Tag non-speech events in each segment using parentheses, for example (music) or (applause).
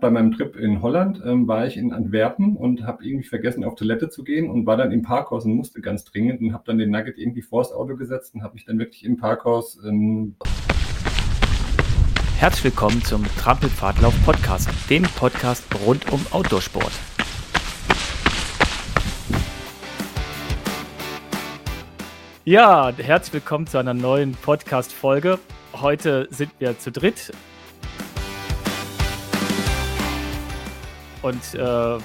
bei meinem Trip in Holland ähm, war ich in Antwerpen und habe irgendwie vergessen, auf Toilette zu gehen und war dann im Parkhaus und musste ganz dringend und habe dann den Nugget irgendwie vors Auto gesetzt und habe mich dann wirklich im Parkhaus. Ähm Herzlich willkommen zum Trampelpfadlauf Podcast, dem Podcast rund um Outdoorsport. Ja, herzlich willkommen zu einer neuen Podcast-Folge. Heute sind wir zu dritt. Und äh,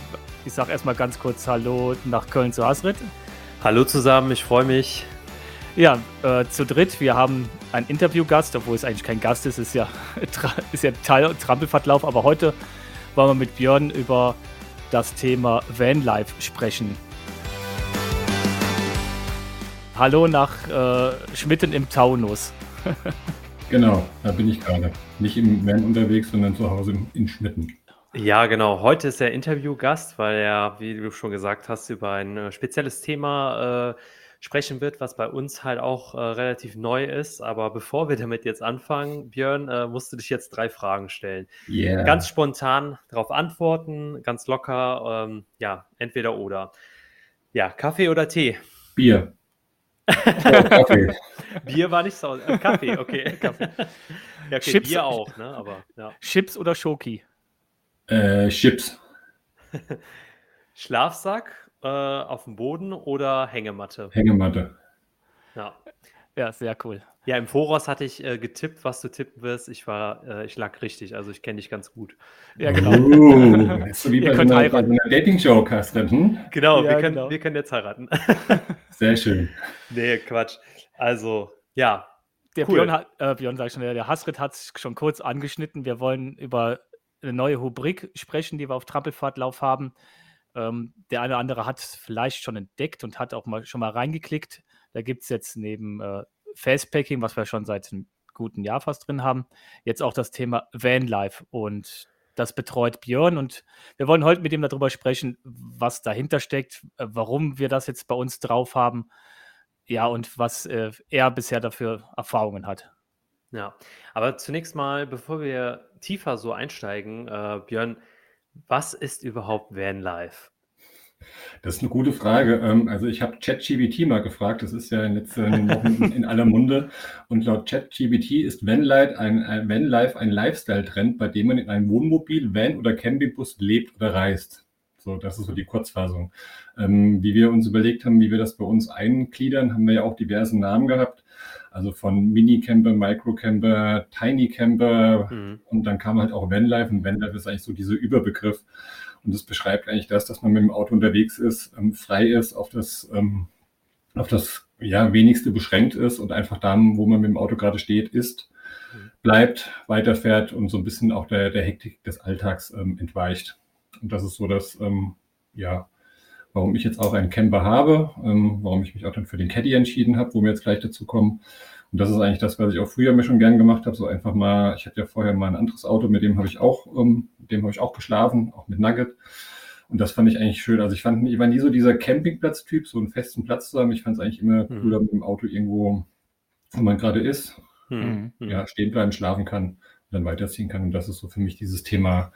ich sage erstmal ganz kurz Hallo nach Köln zu Hasrit. Hallo zusammen, ich freue mich. Ja, äh, zu dritt. Wir haben einen Interviewgast, obwohl es eigentlich kein Gast ist, ist ja, (laughs) ist ja Teil Trampelfahrtlauf. Aber heute wollen wir mit Björn über das Thema Vanlife sprechen. Hallo nach äh, Schmitten im Taunus. (laughs) genau, da bin ich gerade. Nicht im Van unterwegs, sondern zu Hause in, in Schmitten. Ja, genau. Heute ist der Interviewgast, weil er, wie du schon gesagt hast, über ein äh, spezielles Thema äh, sprechen wird, was bei uns halt auch äh, relativ neu ist. Aber bevor wir damit jetzt anfangen, Björn, äh, musst du dich jetzt drei Fragen stellen. Yeah. Ganz spontan darauf antworten, ganz locker. Ähm, ja, entweder oder. Ja, Kaffee oder Tee? Bier. (laughs) Oh, Kaffee. Bier war nicht so. Äh, Kaffee, okay. (laughs) Kaffee. Ja, okay Chips, Bier auch, ne? Aber, ja. Chips oder Schoki? Äh, Chips. (laughs) Schlafsack äh, auf dem Boden oder Hängematte? Hängematte. Ja. Ja, sehr cool. Ja, im Voraus hatte ich äh, getippt, was du tippen wirst. Ich war, äh, ich lag richtig, also ich kenne dich ganz gut. Ja, genau. Uh, (laughs) so wie bei, so einer, bei einer Dating-Show, Carsten. Hm? Genau, ja, wir, können, genau. wir können jetzt heiraten. (laughs) Sehr schön. Nee, Quatsch. Also, ja. Der cool. Björn, hat, äh, Björn sag ich schon, der Hasrit hat es schon kurz angeschnitten. Wir wollen über eine neue Rubrik sprechen, die wir auf Trampelfahrtlauf haben. Ähm, der eine oder andere hat es vielleicht schon entdeckt und hat auch mal schon mal reingeklickt. Da gibt es jetzt neben äh, Fastpacking, was wir schon seit einem guten Jahr fast drin haben, jetzt auch das Thema Vanlife und das betreut Björn und wir wollen heute mit ihm darüber sprechen, was dahinter steckt, äh, warum wir das jetzt bei uns drauf haben, ja und was äh, er bisher dafür Erfahrungen hat. Ja, aber zunächst mal, bevor wir tiefer so einsteigen, äh, Björn, was ist überhaupt Vanlife? Das ist eine gute Frage. Ähm, also ich habe ChatGBT mal gefragt, das ist ja in den letzten Wochen in aller Munde. Und laut ChatGBT ist Vanlife ein, ein, Vanlife ein Lifestyle-Trend, bei dem man in einem Wohnmobil, Van oder Campingbus lebt oder reist. So, das ist so die Kurzfassung. Ähm, wie wir uns überlegt haben, wie wir das bei uns eingliedern, haben wir ja auch diverse Namen gehabt. Also von Mini-Camper, Micro-Camper, Tiny-Camper mhm. und dann kam halt auch Vanlife und Vanlife ist eigentlich so dieser Überbegriff. Und das beschreibt eigentlich das, dass man mit dem Auto unterwegs ist, ähm, frei ist, auf das, ähm, auf das ja, wenigste beschränkt ist und einfach da, wo man mit dem Auto gerade steht, ist, mhm. bleibt, weiterfährt und so ein bisschen auch der, der Hektik des Alltags ähm, entweicht. Und das ist so das, ähm, ja, warum ich jetzt auch einen Camper habe, ähm, warum ich mich auch dann für den Caddy entschieden habe, wo wir jetzt gleich dazu kommen. Und das ist eigentlich das, was ich auch früher mir schon gern gemacht habe. So einfach mal, ich hatte ja vorher mal ein anderes Auto, mit dem habe ich auch, ähm, mit dem habe ich auch geschlafen, auch mit Nugget. Und das fand ich eigentlich schön. Also ich fand, ich war nie so dieser Campingplatz-Typ, so einen festen Platz zu haben. Ich fand es eigentlich immer mhm. cooler mit dem Auto irgendwo, wo man gerade ist, mhm. ja, stehen bleiben, schlafen kann dann weiterziehen kann. Und das ist so für mich dieses Thema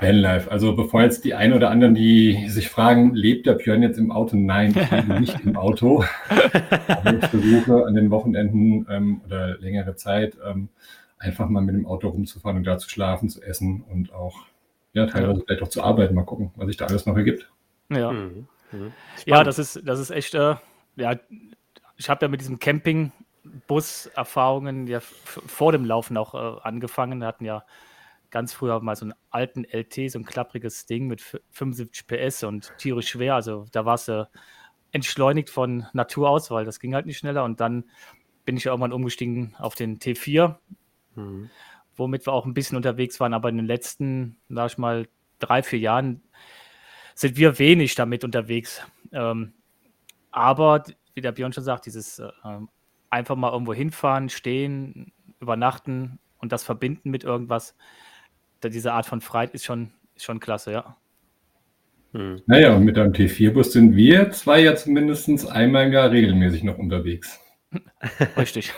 Vanlife. Also bevor jetzt die einen oder anderen, die sich fragen, lebt der Björn jetzt im Auto? Nein, ich lebe nicht im Auto. (laughs) Aber ich versuche an den Wochenenden ähm, oder längere Zeit ähm, einfach mal mit dem Auto rumzufahren und da zu schlafen, zu essen und auch ja, teilweise vielleicht auch zu arbeiten. Mal gucken, was sich da alles noch ergibt. Ja, mhm. Mhm. ja das, ist, das ist echt, äh, ja, ich habe ja mit diesem Camping Buserfahrungen ja vor dem Laufen auch äh, angefangen. Wir hatten ja ganz früher mal so einen alten LT, so ein klappriges Ding mit 75 PS und tierisch schwer. Also da war es äh, entschleunigt von Natur aus, weil das ging halt nicht schneller. Und dann bin ich irgendwann umgestiegen auf den T4, mhm. womit wir auch ein bisschen unterwegs waren. Aber in den letzten, sag ich mal, drei, vier Jahren sind wir wenig damit unterwegs. Ähm, aber wie der Björn schon sagt, dieses äh, einfach mal irgendwo hinfahren, stehen, übernachten und das verbinden mit irgendwas. Diese Art von Freiheit ist schon, ist schon klasse, ja. Hm. Naja, und mit einem T4-Bus sind wir zwei ja zumindest einmal im Jahr regelmäßig noch unterwegs. (laughs) Richtig.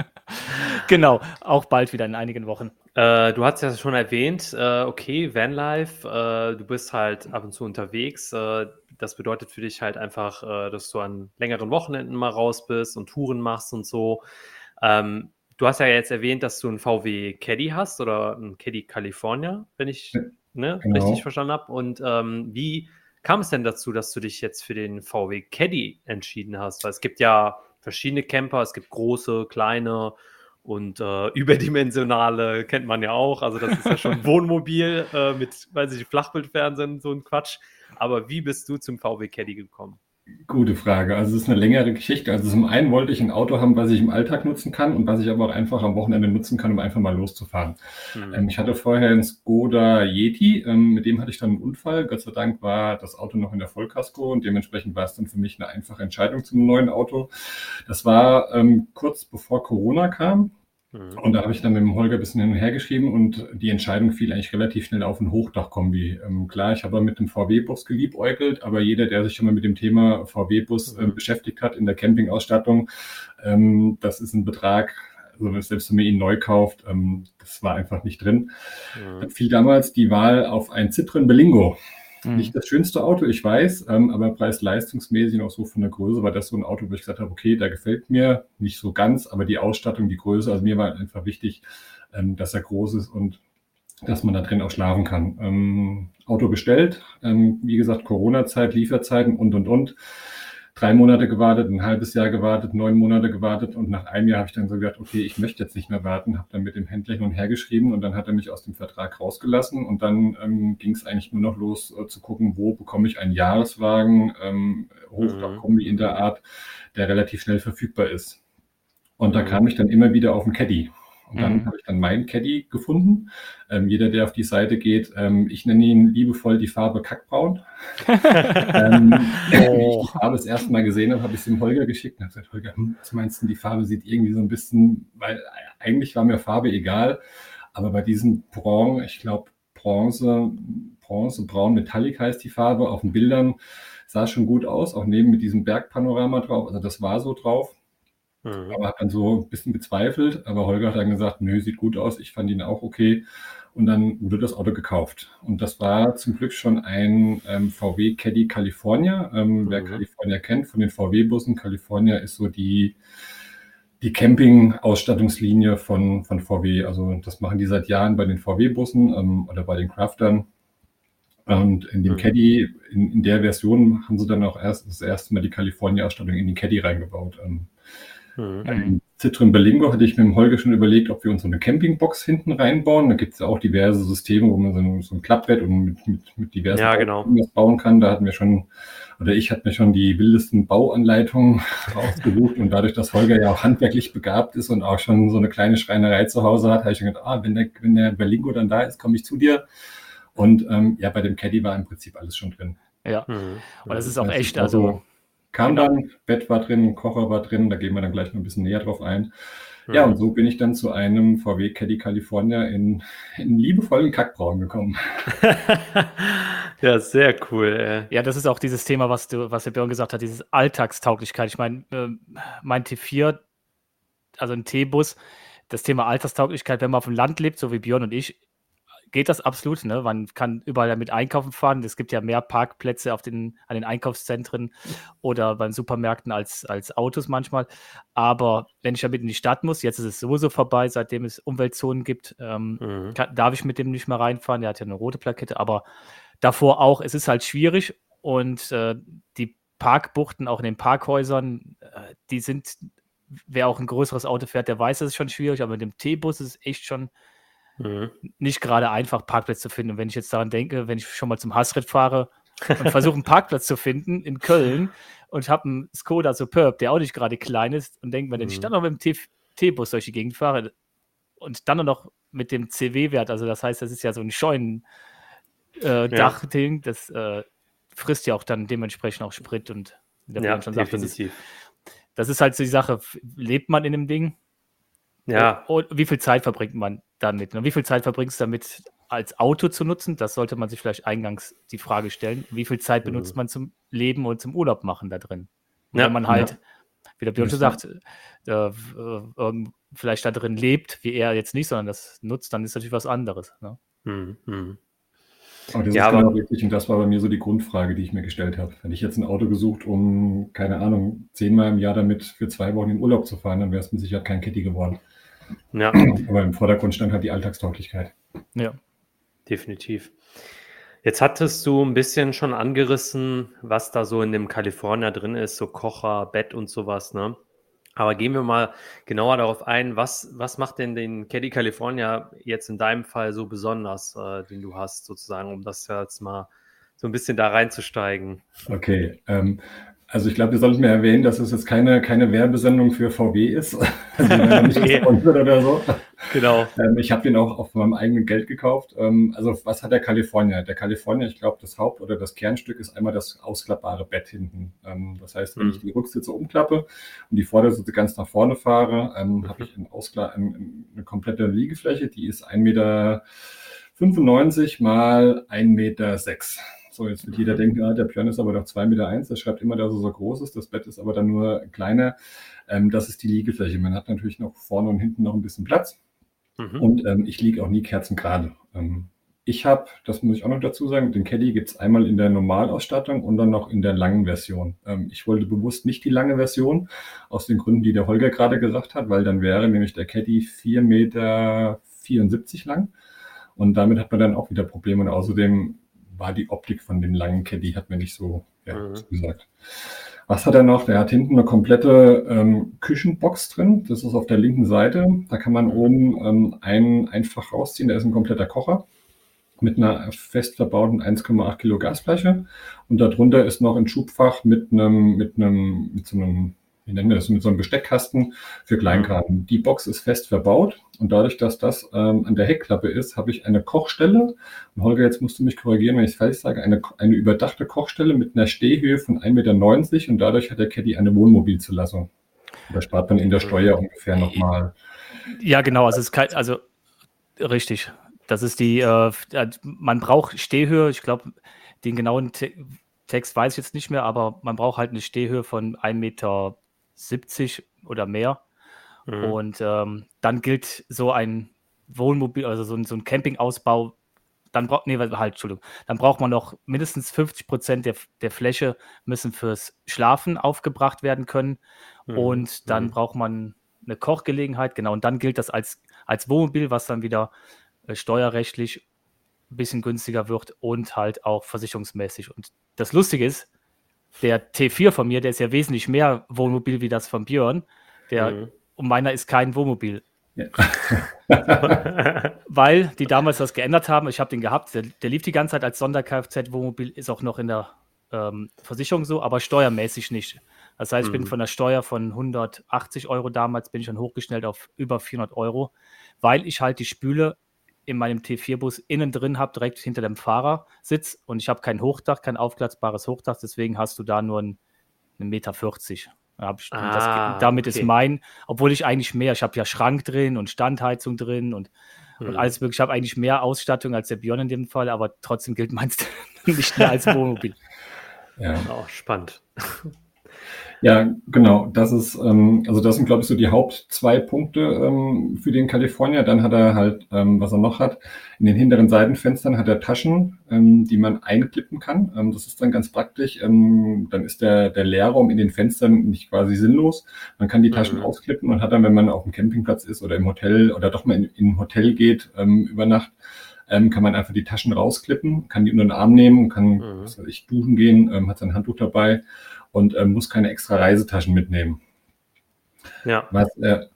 (laughs) genau, auch bald wieder in einigen Wochen. Äh, du hast ja schon erwähnt, äh, okay, Vanlife, äh, du bist halt ab und zu unterwegs. Äh, das bedeutet für dich halt einfach, äh, dass du an längeren Wochenenden mal raus bist und Touren machst und so. Ähm, du hast ja jetzt erwähnt, dass du einen VW Caddy hast oder einen Caddy California, wenn ich ne, genau. richtig verstanden habe. Und ähm, wie kam es denn dazu, dass du dich jetzt für den VW Caddy entschieden hast? Weil es gibt ja verschiedene Camper, es gibt große, kleine und äh, (laughs) überdimensionale kennt man ja auch. Also das ist ja schon (laughs) Wohnmobil äh, mit, weiß ich, Flachbildfernsehen, so ein Quatsch. Aber wie bist du zum VW Caddy gekommen? Gute Frage. Also es ist eine längere Geschichte. Also zum einen wollte ich ein Auto haben, was ich im Alltag nutzen kann und was ich aber auch einfach am Wochenende nutzen kann, um einfach mal loszufahren. Mhm. Ähm, ich hatte vorher einen Skoda Yeti, ähm, mit dem hatte ich dann einen Unfall. Gott sei Dank war das Auto noch in der Vollkasko und dementsprechend war es dann für mich eine einfache Entscheidung zum neuen Auto. Das war ähm, kurz bevor Corona kam. Mhm. Und da habe ich dann mit dem Holger ein bisschen hin und her geschrieben und die Entscheidung fiel eigentlich relativ schnell auf ein Hochdachkombi. Ähm, klar, ich habe mit dem VW-Bus geliebäugelt, aber jeder, der sich schon mal mit dem Thema VW-Bus äh, beschäftigt hat in der Campingausstattung, ähm, das ist ein Betrag, also selbst wenn man ihn neu kauft, ähm, das war einfach nicht drin. Mhm. Dann fiel damals die Wahl auf ein Citroën Belingo. Mhm. Nicht das schönste Auto, ich weiß, ähm, aber preis-leistungsmäßig auch so von der Größe war das so ein Auto, wo ich gesagt habe, okay, da gefällt mir nicht so ganz, aber die Ausstattung, die Größe, also mir war einfach wichtig, ähm, dass er groß ist und dass man da drin auch schlafen kann. Ähm, Auto bestellt, ähm, wie gesagt, Corona-Zeit, Lieferzeiten und, und, und drei Monate gewartet, ein halbes Jahr gewartet, neun Monate gewartet und nach einem Jahr habe ich dann so gedacht, okay, ich möchte jetzt nicht mehr warten, habe dann mit dem Händler hin und her geschrieben und dann hat er mich aus dem Vertrag rausgelassen und dann ähm, ging es eigentlich nur noch los äh, zu gucken, wo bekomme ich einen Jahreswagen, ähm, Hochdachkombi mhm. in der Art, der relativ schnell verfügbar ist. Und da mhm. kam ich dann immer wieder auf den Caddy. Und dann mhm. habe ich dann meinen Caddy gefunden. Ähm, jeder, der auf die Seite geht, ähm, ich nenne ihn liebevoll die Farbe Kackbraun. (laughs) ähm, oh. (laughs) ich die Farbe das erste Mal gesehen habe, habe ich es dem Holger geschickt und habe gesagt, Holger, hm, was meinst du, die Farbe sieht irgendwie so ein bisschen, weil eigentlich war mir Farbe egal, aber bei diesem Bronze, ich glaube Bronze, Bronze, Braun Metallic heißt die Farbe, auf den Bildern sah schon gut aus, auch neben mit diesem Bergpanorama drauf, also das war so drauf. Mhm. Aber hat dann so ein bisschen gezweifelt. Aber Holger hat dann gesagt, nö, sieht gut aus. Ich fand ihn auch okay. Und dann wurde das Auto gekauft. Und das war zum Glück schon ein ähm, VW Caddy California. Ähm, mhm. Wer California kennt von den VW-Bussen, California ist so die, die Camping-Ausstattungslinie von, von VW. Also das machen die seit Jahren bei den VW-Bussen ähm, oder bei den Craftern. Und in dem mhm. Caddy, in, in, der Version, haben sie dann auch erst das erste Mal die California-Ausstattung in den Caddy reingebaut. Ähm, Mhm. Citroen Berlingo hatte ich mit dem Holger schon überlegt, ob wir uns so eine Campingbox hinten reinbauen. Da gibt es ja auch diverse Systeme, wo man so ein, so ein Klappbett und mit, mit, mit diversen ja, genau. bauen kann. Da hatten wir schon, oder ich hatte mir schon die wildesten Bauanleitungen (laughs) rausgesucht. und dadurch, dass Holger ja auch handwerklich begabt ist und auch schon so eine kleine Schreinerei zu Hause hat, habe ich schon gedacht, ah, wenn der, wenn der Berlingo dann da ist, komme ich zu dir. Und ähm, ja, bei dem Caddy war im Prinzip alles schon drin. Ja, mhm. und das ist auch echt, also Kam genau. dann, Bett war drin, Kocher war drin, da gehen wir dann gleich noch ein bisschen näher drauf ein. Ja, ja und so bin ich dann zu einem VW Caddy California in, in liebevollen Kackbraun gekommen. (laughs) ja, sehr cool. Ja, das ist auch dieses Thema, was du, was der Björn gesagt hat, dieses Alltagstauglichkeit. Ich meine, mein T4, also ein T-Bus, das Thema Alltagstauglichkeit, wenn man auf dem Land lebt, so wie Björn und ich, geht das absolut. Ne? Man kann überall damit einkaufen fahren. Es gibt ja mehr Parkplätze auf den, an den Einkaufszentren oder bei den Supermärkten als, als Autos manchmal. Aber wenn ich damit in die Stadt muss, jetzt ist es sowieso vorbei, seitdem es Umweltzonen gibt, ähm, mhm. kann, darf ich mit dem nicht mehr reinfahren. Der hat ja eine rote Plakette, aber davor auch, es ist halt schwierig und äh, die Parkbuchten auch in den Parkhäusern, äh, die sind, wer auch ein größeres Auto fährt, der weiß, das ist schon schwierig, aber mit dem T-Bus ist es echt schon Mhm. Nicht gerade einfach, Parkplätze zu finden. Und wenn ich jetzt daran denke, wenn ich schon mal zum Hassritt fahre und versuche, einen Parkplatz zu finden in Köln und habe einen Skoda Superb, der auch nicht gerade klein ist, und denke mir, wenn ich mhm. dann noch mit dem T-Bus durch die Gegend fahre und dann noch mit dem CW-Wert, also das heißt, das ist ja so ein Scheunendach-Ding, äh, ja. das äh, frisst ja auch dann dementsprechend auch Sprit und der ja, schon sagt, das ist, das ist halt so die Sache, lebt man in dem Ding? Ja. Und, wie viel Zeit verbringt man damit? Und wie viel Zeit verbringst du damit, als Auto zu nutzen? Das sollte man sich vielleicht eingangs die Frage stellen. Wie viel Zeit benutzt mhm. man zum Leben und zum Urlaub machen da drin? Ja, wenn man halt ja. wie der Björn schon sagt, äh, äh, vielleicht da drin lebt, wie er jetzt nicht, sondern das nutzt, dann ist natürlich was anderes. Ne? Mhm. mhm. Aber das ja, ist genau richtig und das war bei mir so die Grundfrage, die ich mir gestellt habe. Wenn ich jetzt ein Auto gesucht, um, keine Ahnung, zehnmal im Jahr damit für zwei Wochen in Urlaub zu fahren, dann wäre es mit Sicherheit kein Kitty geworden. Ja. Aber im Vordergrund stand halt die Alltagstauglichkeit. Ja, definitiv. Jetzt hattest du ein bisschen schon angerissen, was da so in dem California drin ist, so Kocher, Bett und sowas, ne? Aber gehen wir mal genauer darauf ein, was, was macht denn den Caddy California jetzt in deinem Fall so besonders, äh, den du hast, sozusagen, um das jetzt mal so ein bisschen da reinzusteigen? Okay, ähm, also ich glaube, wir sollten mir erwähnen, dass es jetzt keine, keine Werbesendung für VW ist. (laughs) Also nicht (laughs) okay. oder so. Genau. Ähm, ich habe den auch auf meinem eigenen Geld gekauft. Ähm, also was hat der California? Der California, ich glaube, das Haupt- oder das Kernstück ist einmal das ausklappbare Bett hinten. Ähm, das heißt, wenn mhm. ich die Rücksitze umklappe und die Vordersitze ganz nach vorne fahre, ähm, mhm. habe ich ein Auskla ein, eine komplette Liegefläche, die ist 1,95 Meter mal 1,06 Meter. So, jetzt wird jeder denken, ah, der Björn ist aber doch 2,1 Meter, eins. der schreibt immer, dass er so groß ist, das Bett ist aber dann nur kleiner. Ähm, das ist die Liegefläche. Man hat natürlich noch vorne und hinten noch ein bisschen Platz. Mhm. Und ähm, ich liege auch nie kerzengerade. Ähm, ich habe, das muss ich auch noch dazu sagen, den Caddy gibt es einmal in der Normalausstattung und dann noch in der langen Version. Ähm, ich wollte bewusst nicht die lange Version, aus den Gründen, die der Holger gerade gesagt hat, weil dann wäre nämlich der Caddy 4,74 Meter lang. Und damit hat man dann auch wieder Probleme. Und außerdem war die Optik von dem langen Caddy, hat mir nicht so ja, mhm. gesagt. Was hat er noch? Der hat hinten eine komplette ähm, Küchenbox drin. Das ist auf der linken Seite. Da kann man oben ähm, einen einfach rausziehen. Da ist ein kompletter Kocher mit einer fest verbauten 1,8 Kilo Gasflasche. Und darunter ist noch ein Schubfach mit einem, mit einem, mit so einem wie nennen wir das, mit so einem Besteckkasten für Kleinkarten. Die Box ist fest verbaut und dadurch, dass das ähm, an der Heckklappe ist, habe ich eine Kochstelle. Und Holger, jetzt musst du mich korrigieren, wenn ich es falsch sage, eine, eine überdachte Kochstelle mit einer Stehhöhe von 1,90 Meter und dadurch hat der Caddy eine Wohnmobilzulassung. Da spart man in der Steuer ungefähr nochmal. Ja, genau, also es ist kein, also richtig. Das ist die, äh, man braucht Stehhöhe, ich glaube, den genauen Te Text weiß ich jetzt nicht mehr, aber man braucht halt eine Stehhöhe von 1,90 Meter 70 oder mehr. Mhm. Und ähm, dann gilt so ein Wohnmobil, also so ein, so ein Campingausbau, dann braucht, nee, halt, Entschuldigung, dann braucht man noch mindestens 50 Prozent der, der Fläche müssen fürs Schlafen aufgebracht werden können. Mhm. Und dann mhm. braucht man eine Kochgelegenheit, genau. Und dann gilt das als, als Wohnmobil, was dann wieder äh, steuerrechtlich ein bisschen günstiger wird und halt auch versicherungsmäßig. Und das Lustige ist, der T4 von mir, der ist ja wesentlich mehr Wohnmobil wie das von Björn. Der, mhm. Und meiner ist kein Wohnmobil. Ja. (laughs) Weil die damals das geändert haben. Ich habe den gehabt. Der, der, lief die ganze Zeit als Sonder-Kfz-Wohnmobil, ist auch noch in der ähm, Versicherung so, aber steuermäßig nicht. Das heißt, ich bin mhm. von der Steuer von 180 Euro damals, bin ich schon hochgestellt auf über 400 Euro, weil ich halt die Spüle in meinem T4-Bus innen drin habe, direkt hinter dem Fahrersitz. Und ich habe kein Hochdach, kein aufklatzbares Hochdach, deswegen hast du da nur einen, einen Meter 40. Ah, das, damit okay. ist mein, obwohl ich eigentlich mehr, ich habe ja Schrank drin und Standheizung drin und, hm. und alles mögliche. Ich habe eigentlich mehr Ausstattung als der Björn in dem Fall, aber trotzdem gilt meins (laughs) nicht mehr als Wohnmobil. Ja, auch spannend. Ja, genau. Das ist, ähm, also das sind, glaube ich, so die Haupt zwei Punkte ähm, für den California. Dann hat er halt, ähm, was er noch hat, in den hinteren Seitenfenstern hat er Taschen, ähm, die man einklippen kann. Ähm, das ist dann ganz praktisch. Ähm, dann ist der, der Leerraum in den Fenstern nicht quasi sinnlos. Man kann die Taschen mhm. ausklippen und hat dann, wenn man auf dem Campingplatz ist oder im Hotel oder doch mal in, in ein Hotel geht ähm, über Nacht, ähm, kann man einfach die Taschen rausklippen, kann die unter den Arm nehmen, kann, mhm. was weiß ich, duschen gehen, ähm, hat sein Handtuch dabei und ähm, muss keine extra Reisetaschen mitnehmen. Ja. Was, äh,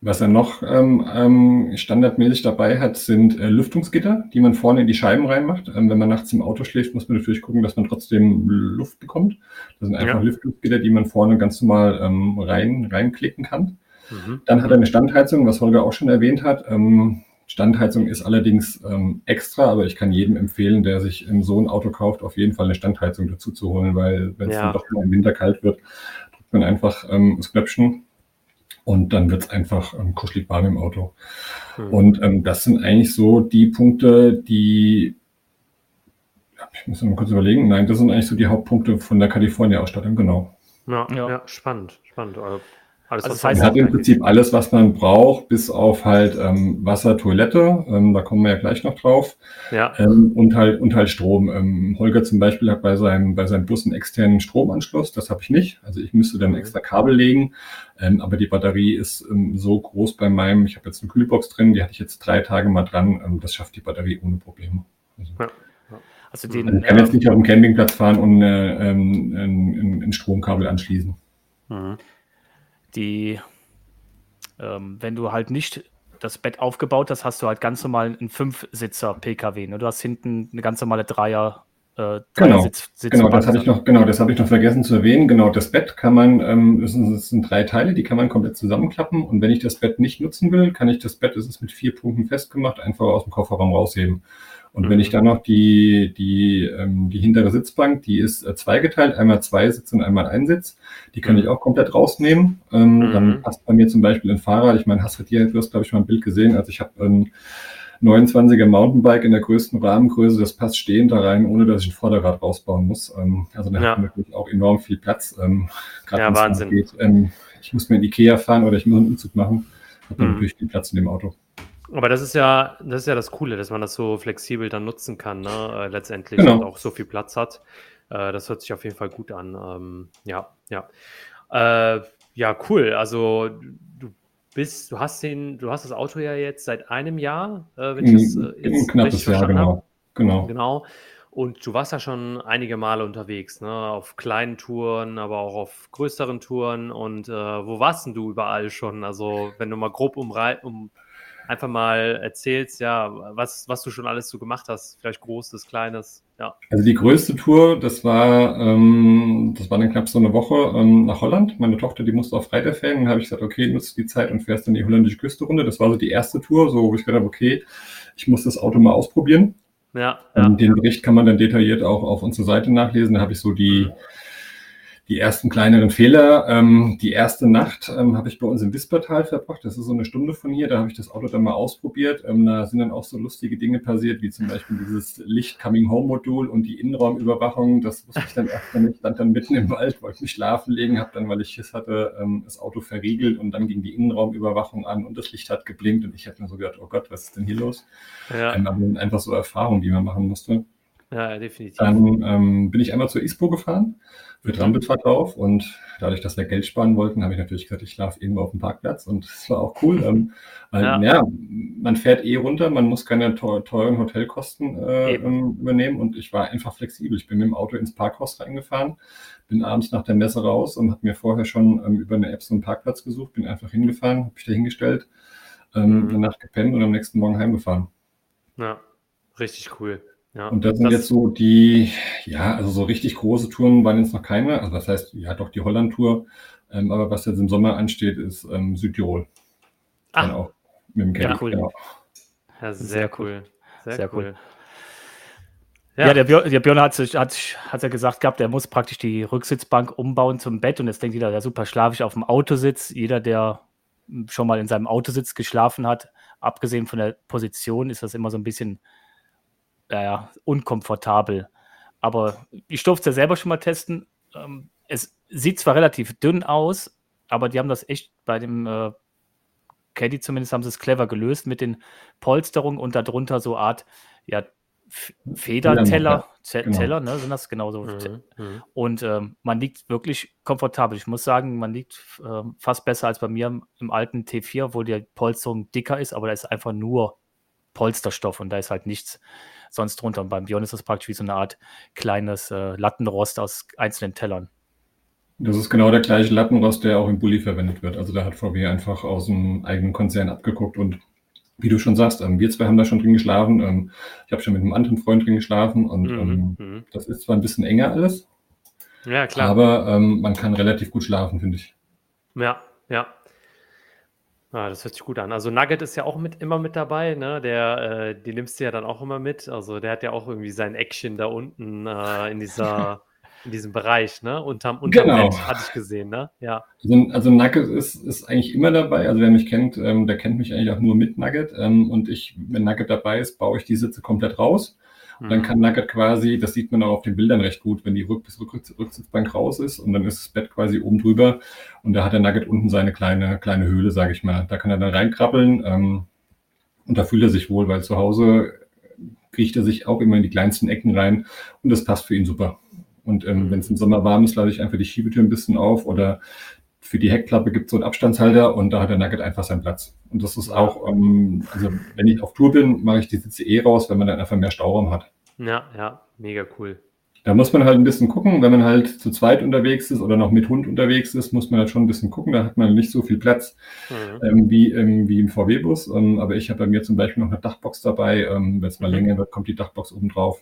was er noch ähm, ähm, standardmäßig dabei hat, sind äh, Lüftungsgitter, die man vorne in die Scheiben reinmacht. Ähm, wenn man nachts im Auto schläft, muss man natürlich gucken, dass man trotzdem Luft bekommt. Das sind einfach ja. Lüftungsgitter, die man vorne ganz normal ähm, rein, reinklicken kann. Mhm. Dann hat er eine Standheizung, was Holger auch schon erwähnt hat. Ähm, Standheizung ist allerdings ähm, extra, aber ich kann jedem empfehlen, der sich in so ein Auto kauft, auf jeden Fall eine Standheizung dazu zu holen, weil wenn es ja. dann doch mal im Winter kalt wird, drückt man einfach ähm, das Knöpfchen und dann wird es einfach ähm, kuschelig warm im Auto. Mhm. Und ähm, das sind eigentlich so die Punkte, die ich muss mal kurz überlegen. Nein, das sind eigentlich so die Hauptpunkte von der California-Ausstattung, genau. Ja, ja. ja spannend, spannend. Also also das heißt, man hat im Prinzip alles, was man braucht, bis auf halt ähm, Wasser, Toilette. Ähm, da kommen wir ja gleich noch drauf. Ja. Ähm, und halt und halt Strom. Ähm, Holger zum Beispiel hat bei seinem bei seinem Bus einen externen Stromanschluss. Das habe ich nicht. Also ich müsste dann mhm. extra Kabel legen. Ähm, aber die Batterie ist ähm, so groß bei meinem. Ich habe jetzt eine Kühlbox drin. Die hatte ich jetzt drei Tage mal dran. das schafft die Batterie ohne Probleme. Also, ja. Also den, also ich kann jetzt nicht auf dem Campingplatz fahren und äh, ein, ein, ein Stromkabel anschließen. Mhm die, ähm, wenn du halt nicht das Bett aufgebaut hast, hast du halt ganz normal einen Fünfsitzer-PKW. Ne? Du hast hinten eine ganz normale Dreier. Äh, genau, Sitz, Sitz genau, das habe ich noch, genau, das habe ich noch vergessen zu erwähnen. Genau, das Bett kann man, ähm, das, sind, das sind drei Teile, die kann man komplett zusammenklappen. Und wenn ich das Bett nicht nutzen will, kann ich das Bett, das ist mit vier Punkten festgemacht, einfach aus dem Kofferraum rausheben. Und mhm. wenn ich dann noch die, die, ähm, die hintere Sitzbank, die ist äh, zweigeteilt, einmal zwei Sitze und einmal ein Sitz, die kann ich mhm. auch komplett rausnehmen. Ähm, mhm. Dann passt bei mir zum Beispiel ein Fahrrad. Ich meine, hast du dir, du hast, glaube ich, mal ein Bild gesehen. Also ich habe ein 29er Mountainbike in der größten Rahmengröße, das passt stehend da rein, ohne dass ich ein Vorderrad rausbauen muss. Ähm, also da ja. hat man wirklich auch enorm viel Platz. Ähm, ja, Wahnsinn. Geht, ähm, ich muss mir in Ikea fahren oder ich muss einen Umzug machen. Habe dann mhm. natürlich viel Platz in dem Auto. Aber das ist ja, das ist ja das Coole, dass man das so flexibel dann nutzen kann, ne? Äh, letztendlich genau. und auch so viel Platz hat. Äh, das hört sich auf jeden Fall gut an. Ähm, ja, ja. Äh, ja, cool. Also du bist, du hast den, du hast das Auto ja jetzt seit einem Jahr, wenn ich das äh, jetzt knappes Jahr, genau. Genau. Genau. Und du warst ja schon einige Male unterwegs, ne? Auf kleinen Touren, aber auch auf größeren Touren. Und äh, wo warst denn du überall schon? Also, wenn du mal grob umrei um einfach mal erzählst, ja, was, was du schon alles so gemacht hast, vielleicht Großes, Kleines, ja. Also die größte Tour, das war, ähm, das war dann knapp so eine Woche ähm, nach Holland. Meine Tochter, die musste auf Freitag fällen. Dann habe ich gesagt, okay, nutzt die Zeit und fährst dann die holländische Küste runter. Das war so die erste Tour, so wo ich gedacht habe, okay, ich muss das Auto mal ausprobieren. Ja, ja. Den Bericht kann man dann detailliert auch auf unserer Seite nachlesen. Da habe ich so die, mhm die ersten kleineren Fehler. Ähm, die erste Nacht ähm, habe ich bei uns im Wispertal verbracht. Das ist so eine Stunde von hier. Da habe ich das Auto dann mal ausprobiert. Ähm, da sind dann auch so lustige Dinge passiert, wie zum Beispiel dieses Licht-Coming-Home-Modul und die Innenraumüberwachung. Das wusste ich dann erst nicht. Stand dann mitten im Wald, wollte mich schlafen legen, habe dann, weil ich Schiss hatte, ähm, das Auto verriegelt und dann ging die Innenraumüberwachung an und das Licht hat geblinkt und ich habe mir so gedacht, oh Gott, was ist denn hier los? Ja. Ähm, einfach so Erfahrungen, die man machen musste. Ja, definitiv. Dann ähm, bin ich einmal zur ISPO gefahren für Trampelverkauf und dadurch, dass wir Geld sparen wollten, habe ich natürlich gesagt, ich schlafe irgendwo auf dem Parkplatz und (laughs) das war auch cool. ähm, weil, ja. ja. man fährt eh runter, man muss keine teuren Hotelkosten äh, ähm, übernehmen und ich war einfach flexibel. Ich bin mit dem Auto ins Parkhaus reingefahren, bin abends nach der Messe raus und habe mir vorher schon ähm, über eine App so einen Parkplatz gesucht, bin einfach hingefahren, habe mich da hingestellt, ähm, mhm. danach gepennt und am nächsten Morgen heimgefahren. Ja, richtig cool. Ja, und das sind das, jetzt so die, ja, also so richtig große Touren waren jetzt noch keine. Also das heißt, ja doch die Holland-Tour. Ähm, aber was jetzt im Sommer ansteht, ist ähm, Südtirol. Ach, Dann auch mit dem Caddy. Ja, cool. Genau. Ja, sehr cool. Sehr, sehr cool. cool. Ja, ja der, Björn, der Björn hat, hat, hat ja gesagt gehabt, er muss praktisch die Rücksitzbank umbauen zum Bett und jetzt denkt jeder, ja super, schlafe ich auf dem Autositz. Jeder, der schon mal in seinem Autositz geschlafen hat, abgesehen von der Position, ist das immer so ein bisschen naja, unkomfortabel. Aber ich durfte es ja selber schon mal testen. Ähm, es sieht zwar relativ dünn aus, aber die haben das echt bei dem äh, Caddy zumindest haben sie es clever gelöst mit den Polsterungen und darunter so Art, ja, Federteller, genau. Teller, ne, sind das genauso. Mhm, mhm. Und ähm, man liegt wirklich komfortabel. Ich muss sagen, man liegt äh, fast besser als bei mir im, im, alten T4, wo die Polsterung dicker ist, aber da ist einfach nur Polsterstoff und da ist halt nichts sonst drunter. Und beim Björn ist das praktisch wie so eine Art kleines äh, Lattenrost aus einzelnen Tellern. Das ist genau der gleiche Lattenrost, der auch im Bulli verwendet wird. Also da hat VW einfach aus dem eigenen Konzern abgeguckt und wie du schon sagst, ähm, wir zwei haben da schon drin geschlafen. Ähm, ich habe schon mit einem anderen Freund drin geschlafen und mhm, ähm, mhm. das ist zwar ein bisschen enger alles. Ja, klar. Aber ähm, man kann relativ gut schlafen, finde ich. Ja, ja. Ah, das hört sich gut an. Also Nugget ist ja auch mit, immer mit dabei, ne? Der, äh, die nimmst du ja dann auch immer mit. Also der hat ja auch irgendwie sein Action da unten äh, in dieser (laughs) in diesem Bereich, ne? Unterm, unterm Genau. Bett, hatte ich gesehen, ne? Ja. Also, also Nugget ist, ist eigentlich immer dabei. Also wer mich kennt, ähm, der kennt mich eigentlich auch nur mit Nugget. Ähm, und ich, wenn Nugget dabei ist, baue ich die Sitze komplett raus. Dann Mhm. kann Nugget quasi, das sieht man auch auf den Bildern recht gut, wenn die Rück Rück Rücksitzbank raus ist und dann ist das Bett quasi oben drüber und da hat der Nugget unten seine kleine, kleine Höhle, sage ich mal. Da kann er dann reinkrabbeln ähm, und da fühlt er sich wohl, weil zu Hause kriecht er sich auch immer in die kleinsten Ecken rein und das passt für ihn super. Und ähm, Mhm. wenn es im Sommer warm ist, lade ich einfach die Schiebetür ein bisschen auf oder für die Heckklappe gibt es so einen Abstandshalter und da hat der Nugget einfach seinen Platz. Und das ist auch, ähm, also wenn ich auf Tour bin, mache ich die Sitze eh raus, wenn man dann einfach mehr Stauraum hat. Ja, ja, mega cool. Da muss man halt ein bisschen gucken, wenn man halt zu zweit unterwegs ist oder noch mit Hund unterwegs ist, muss man halt schon ein bisschen gucken. Da hat man nicht so viel Platz Mhm. ähm, wie, ähm, wie im VW-Bus. Ähm, aber ich habe bei mir zum Beispiel noch eine Dachbox dabei. Ähm, wenn es mal Mhm. länger wird, kommt die Dachbox oben drauf.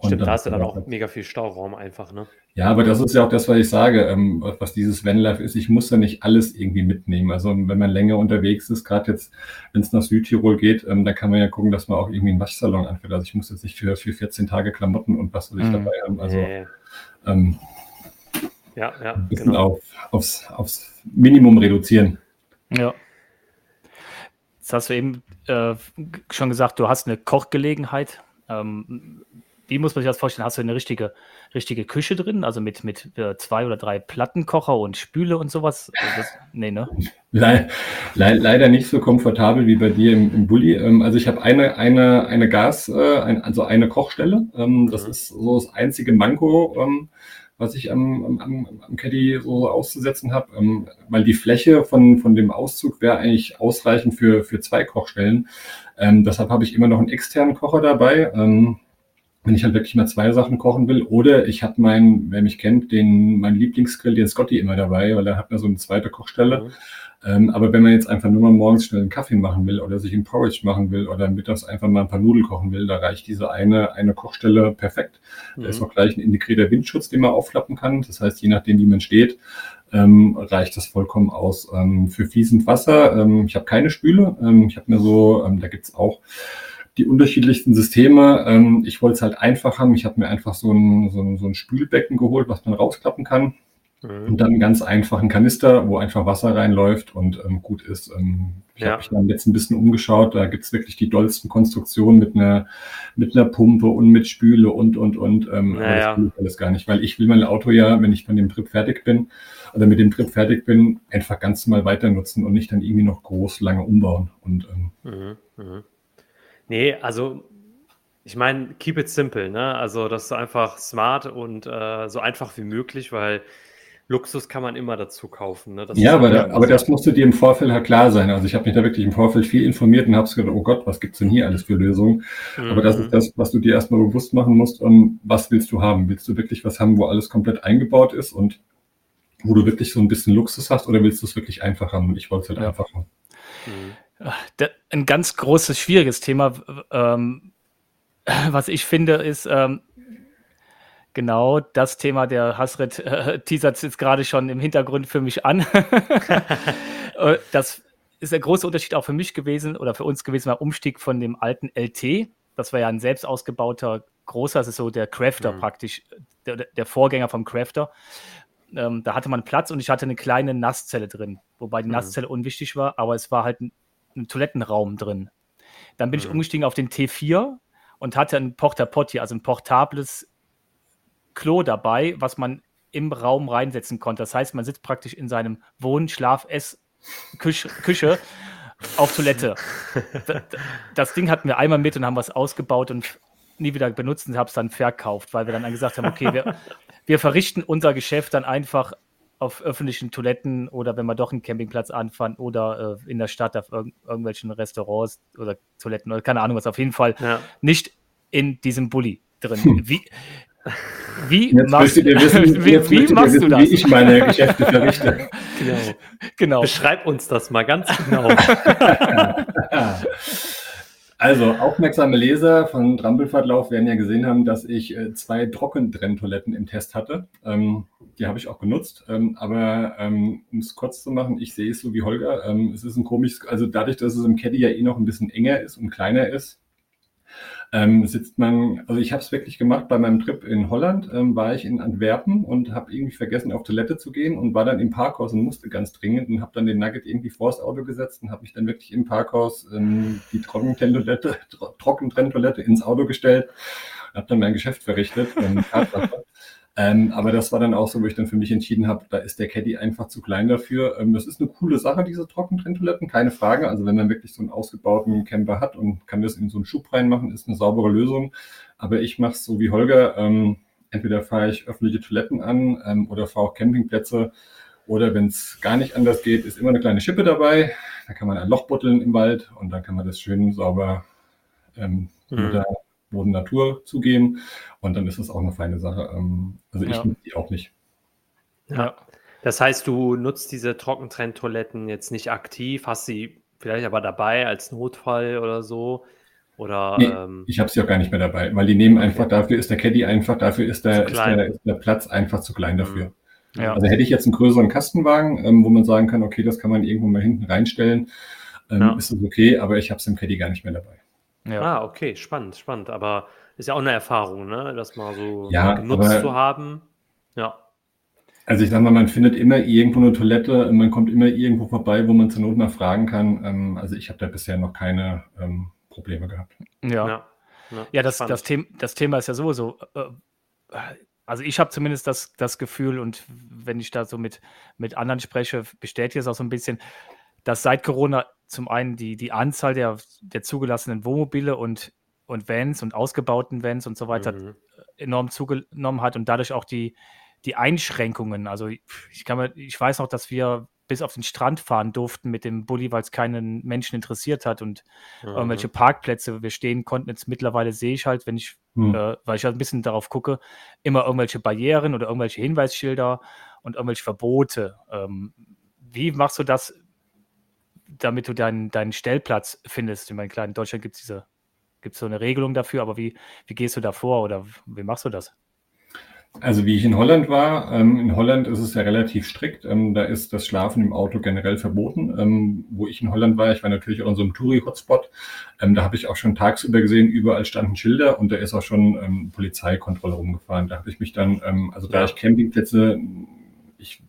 Und Stimmt, dann da hast du dann auch Platz. mega viel Stauraum einfach, ne? Ja, aber das ist ja auch das, was ich sage, ähm, was dieses Vanlife ist. Ich muss ja nicht alles irgendwie mitnehmen. Also wenn man länger unterwegs ist, gerade jetzt, wenn es nach Südtirol geht, ähm, dann kann man ja gucken, dass man auch irgendwie einen Waschsalon anfährt. Also ich muss jetzt nicht für, für 14 Tage Klamotten und was weiß ich Mhm. dabei haben. Also Nee. ähm, Ja, ja, ein bisschen genau. auf, aufs, aufs Minimum reduzieren. Ja. Jetzt hast du eben äh, schon gesagt, du hast eine Kochgelegenheit. Ähm, wie muss man sich das vorstellen? Hast du eine richtige, richtige Küche drin? Also mit, mit äh, zwei oder drei Plattenkocher und Spüle und sowas? Das, nee, ne? Le le leider nicht so komfortabel wie bei dir im, im Bulli. Ähm, also ich habe eine, eine, eine Gas, äh, ein, also eine Kochstelle. Ähm, das Mhm. ist so das einzige Manko, ähm, was ich am, am, am, am Caddy so auszusetzen habe, ähm, weil die Fläche von, von dem Auszug wäre eigentlich ausreichend für, für zwei Kochstellen. Ähm, deshalb habe ich immer noch einen externen Kocher dabei. Ähm, wenn ich halt wirklich mal zwei Sachen kochen will. Oder ich habe meinen, wer mich kennt, den, meinen Lieblingsgrill, den Scotty immer dabei, weil er hat mir so eine zweite Kochstelle. Mhm. Ähm, aber wenn man jetzt einfach nur mal morgens schnell einen Kaffee machen will oder sich einen Porridge machen will oder mittags einfach mal ein paar Nudeln kochen will, da reicht diese eine, eine Kochstelle perfekt. Da ist Mhm. auch gleich ein integrierter Windschutz, den man aufklappen kann. Das heißt, je nachdem, wie man steht, ähm, reicht das vollkommen aus. Ähm, für fließend Wasser, ähm, ich habe keine Spüle. Ähm, ich habe mir so, ähm, da gibt's auch die unterschiedlichsten Systeme. Ähm, ich wollte es halt einfach haben. Ich habe mir einfach so ein, so, ein, so ein Spülbecken geholt, was man rausklappen kann. Mhm. Und dann einen ganz einfachen Kanister, wo einfach Wasser reinläuft und ähm, gut ist. Ähm, ich Ja. habe mich dann jetzt ein bisschen umgeschaut. Da gibt's wirklich die dollsten Konstruktionen mit einer, mit einer Pumpe und mit Spüle und, und, und. Ähm, aber Naja. das will ich alles gar nicht, weil ich will mein Auto ja, wenn ich von dem Trip fertig bin oder mit dem Trip fertig bin, einfach ganz normal weiter nutzen und nicht dann irgendwie noch groß lange umbauen. Und ähm, Mhm. Mhm. Nee, also ich meine, keep it simple, ne? Also das ist einfach smart und äh, so einfach wie möglich, weil Luxus kann man immer dazu kaufen. Ne? Ja, aber, da, aber das musste dir im Vorfeld halt klar sein. Also ich habe mich da wirklich im Vorfeld viel informiert und habe gedacht, oh Gott, was gibt's denn hier alles für Lösungen? Aber das Mhm. ist das, was du dir erstmal bewusst machen musst. Um, was willst du haben? Willst du wirklich was haben, wo alles komplett eingebaut ist und wo du wirklich so ein bisschen Luxus hast oder willst du es wirklich einfach haben? Und ich wollte es halt Ja. einfach haben. Mhm. Ein ganz großes, schwieriges Thema, ähm, (laughs) was ich finde, ist ähm, genau das Thema, der Hasret äh, teasert jetzt gerade schon im Hintergrund für mich an. (laughs) Äh, das ist der große Unterschied auch für mich gewesen oder für uns gewesen beim Umstieg von dem alten LT. Das war ja ein selbst ausgebauter großer, das ist so der Crafter Mhm. praktisch, der, der Vorgänger vom Crafter. Ähm, da hatte man Platz und ich hatte eine kleine Nasszelle drin, wobei die Mhm. Nasszelle unwichtig war, aber es war halt ein, ein Toilettenraum drin. Dann bin ich Mhm. umgestiegen auf den T4 und hatte ein Porta Potty, also ein portables Klo dabei, was man im Raum reinsetzen konnte. Das heißt, man sitzt praktisch in seinem Wohn-, Schlaf-, Ess-, Küche, Küche auf Toilette. Da- da- Das Ding hatten wir einmal mit und haben was ausgebaut und nie wieder benutzt und habe es dann verkauft, weil wir dann gesagt haben, okay, wir, wir verrichten unser Geschäft dann einfach auf öffentlichen Toiletten oder wenn wir doch einen Campingplatz anfahren oder äh, in der Stadt auf irg irgendwelchen Restaurants oder Toiletten oder keine Ahnung was, auf jeden Fall Ja. nicht in diesem Bulli drin. Hm. Wie, wie Jetzt machst, ihr wissen, (laughs) wie, wie machst du wissen, das? wie ich meine Geschäfte verrichte. (laughs) Genau. genau. Beschreib uns das mal ganz genau. (laughs) Also, aufmerksame Leser von Trampelfahrtlauf werden ja gesehen haben, dass ich äh, zwei Trockentrenntoiletten im Test hatte. Ähm, die habe ich auch genutzt. Ähm, aber ähm, um es kurz zu machen, ich sehe es so wie Holger. Ähm, es ist ein komisches, also dadurch, dass es im Caddy ja eh noch ein bisschen enger ist und kleiner ist, ähm, sitzt man, also ich habe es wirklich gemacht, bei meinem Trip in Holland ähm, war ich in Antwerpen und habe irgendwie vergessen, auf Toilette zu gehen und war dann im Parkhaus und musste ganz dringend und habe dann den Nugget irgendwie vors Auto gesetzt und habe mich dann wirklich im Parkhaus ähm, die Trockentrenntoilette, Trockentrenntoilette ins Auto gestellt, habe dann mein Geschäft verrichtet. Ähm, ähm, aber das war dann auch so, wo ich dann für mich entschieden habe, da ist der Caddy einfach zu klein dafür. Ähm, das ist eine coole Sache, diese Trockentrenntoiletten, keine Frage. Also wenn man wirklich so einen ausgebauten Camper hat und kann das in so einen Schub reinmachen, ist eine saubere Lösung. Aber ich mache es so wie Holger. Ähm, entweder fahre ich öffentliche Toiletten an ähm, oder fahre auch Campingplätze. Oder wenn es gar nicht anders geht, ist immer eine kleine Schippe dabei. Da kann man ein Loch butteln im Wald und dann kann man das schön sauber ähm, mhm. Boden Natur zugeben. Und dann ist das auch eine feine Sache. Ähm, also ich ja. nutze die auch nicht. Ja. Das heißt, du nutzt diese Trockentrenntoiletten jetzt nicht aktiv, hast sie vielleicht aber dabei als Notfall oder so? Oder, nee, ähm, ich habe sie auch gar nicht mehr dabei, weil die nehmen einfach, okay. dafür ist der Caddy einfach, dafür ist der, ist der, ist der, Platz einfach zu klein dafür. Mhm. Ja. Also hätte ich jetzt einen größeren Kastenwagen, ähm, wo man sagen kann, okay, das kann man irgendwo mal hinten reinstellen, ähm, ja. ist das okay, aber ich habe es im Caddy gar nicht mehr dabei. Ja. Ah, okay, spannend, spannend. Aber ist ja auch eine Erfahrung, ne? das mal so ja, genutzt aber, zu haben. Ja. Also ich sag mal, man findet immer irgendwo eine Toilette, man kommt immer irgendwo vorbei, wo man zur Not mal fragen kann. Ähm, also ich habe da bisher noch keine ähm, Probleme gehabt. Ja. Ja, ja das, das, Thema, das Thema ist ja sowieso. Äh, also ich habe zumindest das, das Gefühl, und wenn ich da so mit, mit anderen spreche, bestätige es auch so ein bisschen, dass seit Corona zum einen die, die Anzahl der, der zugelassenen Wohnmobile und, und Vans und ausgebauten Vans und so weiter mhm. enorm zugenommen hat und dadurch auch die, die Einschränkungen. Also ich, kann mir, ich weiß noch, dass wir bis auf den Strand fahren durften mit dem Bulli, weil es keinen Menschen interessiert hat und mhm. irgendwelche Parkplätze wir stehen konnten. Jetzt mittlerweile sehe ich halt, wenn ich, mhm. äh, weil ich halt ein bisschen darauf gucke, immer irgendwelche Barrieren oder irgendwelche Hinweisschilder und irgendwelche Verbote. Ähm, wie machst du das damit du deinen, deinen Stellplatz findest. Ich meine, klar, in Deutschland gibt es diese, gibt so eine Regelung dafür, aber wie, wie gehst du da vor oder wie machst du das? Also wie ich in Holland war, ähm, in Holland ist es ja relativ strikt. Ähm, da ist das Schlafen im Auto generell verboten. Ähm, wo ich in Holland war, ich war natürlich auch in so einem Touri-Hotspot. Ähm, da habe ich auch schon tagsüber gesehen, überall standen Schilder und da ist auch schon ähm, Polizeikontrolle rumgefahren. Da habe ich mich dann, ähm, also da ich Campingplätze, ich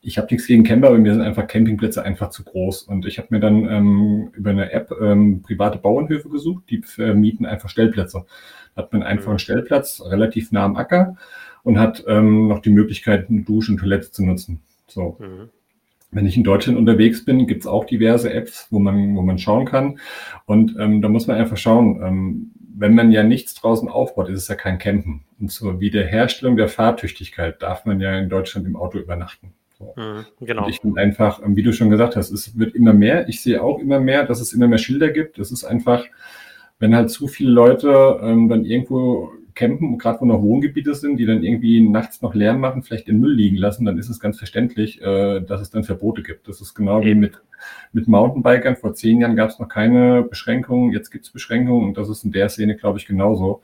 ich habe nichts gegen Camper, aber mir sind einfach Campingplätze einfach zu groß. Und ich habe mir dann ähm, über eine App ähm, private Bauernhöfe gesucht, die vermieten einfach Stellplätze. Da hat man einfach einen mhm. Stellplatz relativ nah am Acker und hat ähm, noch die Möglichkeit, eine Dusche und Toilette zu nutzen. So. Mhm. Wenn ich in Deutschland unterwegs bin, gibt's auch diverse Apps, wo man, wo man schauen kann. Und ähm, da muss man einfach schauen, ähm, wenn man ja nichts draußen aufbaut, ist es ja kein Campen. Und zur Wiederherstellung der Fahrtüchtigkeit darf man ja in Deutschland im Auto übernachten. Mhm, genau. Und ich bin einfach, ähm, wie du schon gesagt hast, es wird immer mehr. Ich sehe auch immer mehr, dass es immer mehr Schilder gibt. Es ist einfach, wenn halt zu viele Leute ähm, dann irgendwo campen, gerade wo noch Wohngebiete sind, die dann irgendwie nachts noch Lärm machen, vielleicht den Müll liegen lassen, dann ist es ganz verständlich, äh, dass es dann Verbote gibt. Das ist genau wie mit, mit Mountainbikern. Vor zehn Jahren gab es noch keine Beschränkungen, jetzt gibt es Beschränkungen und das ist in der Szene, glaube ich, genauso.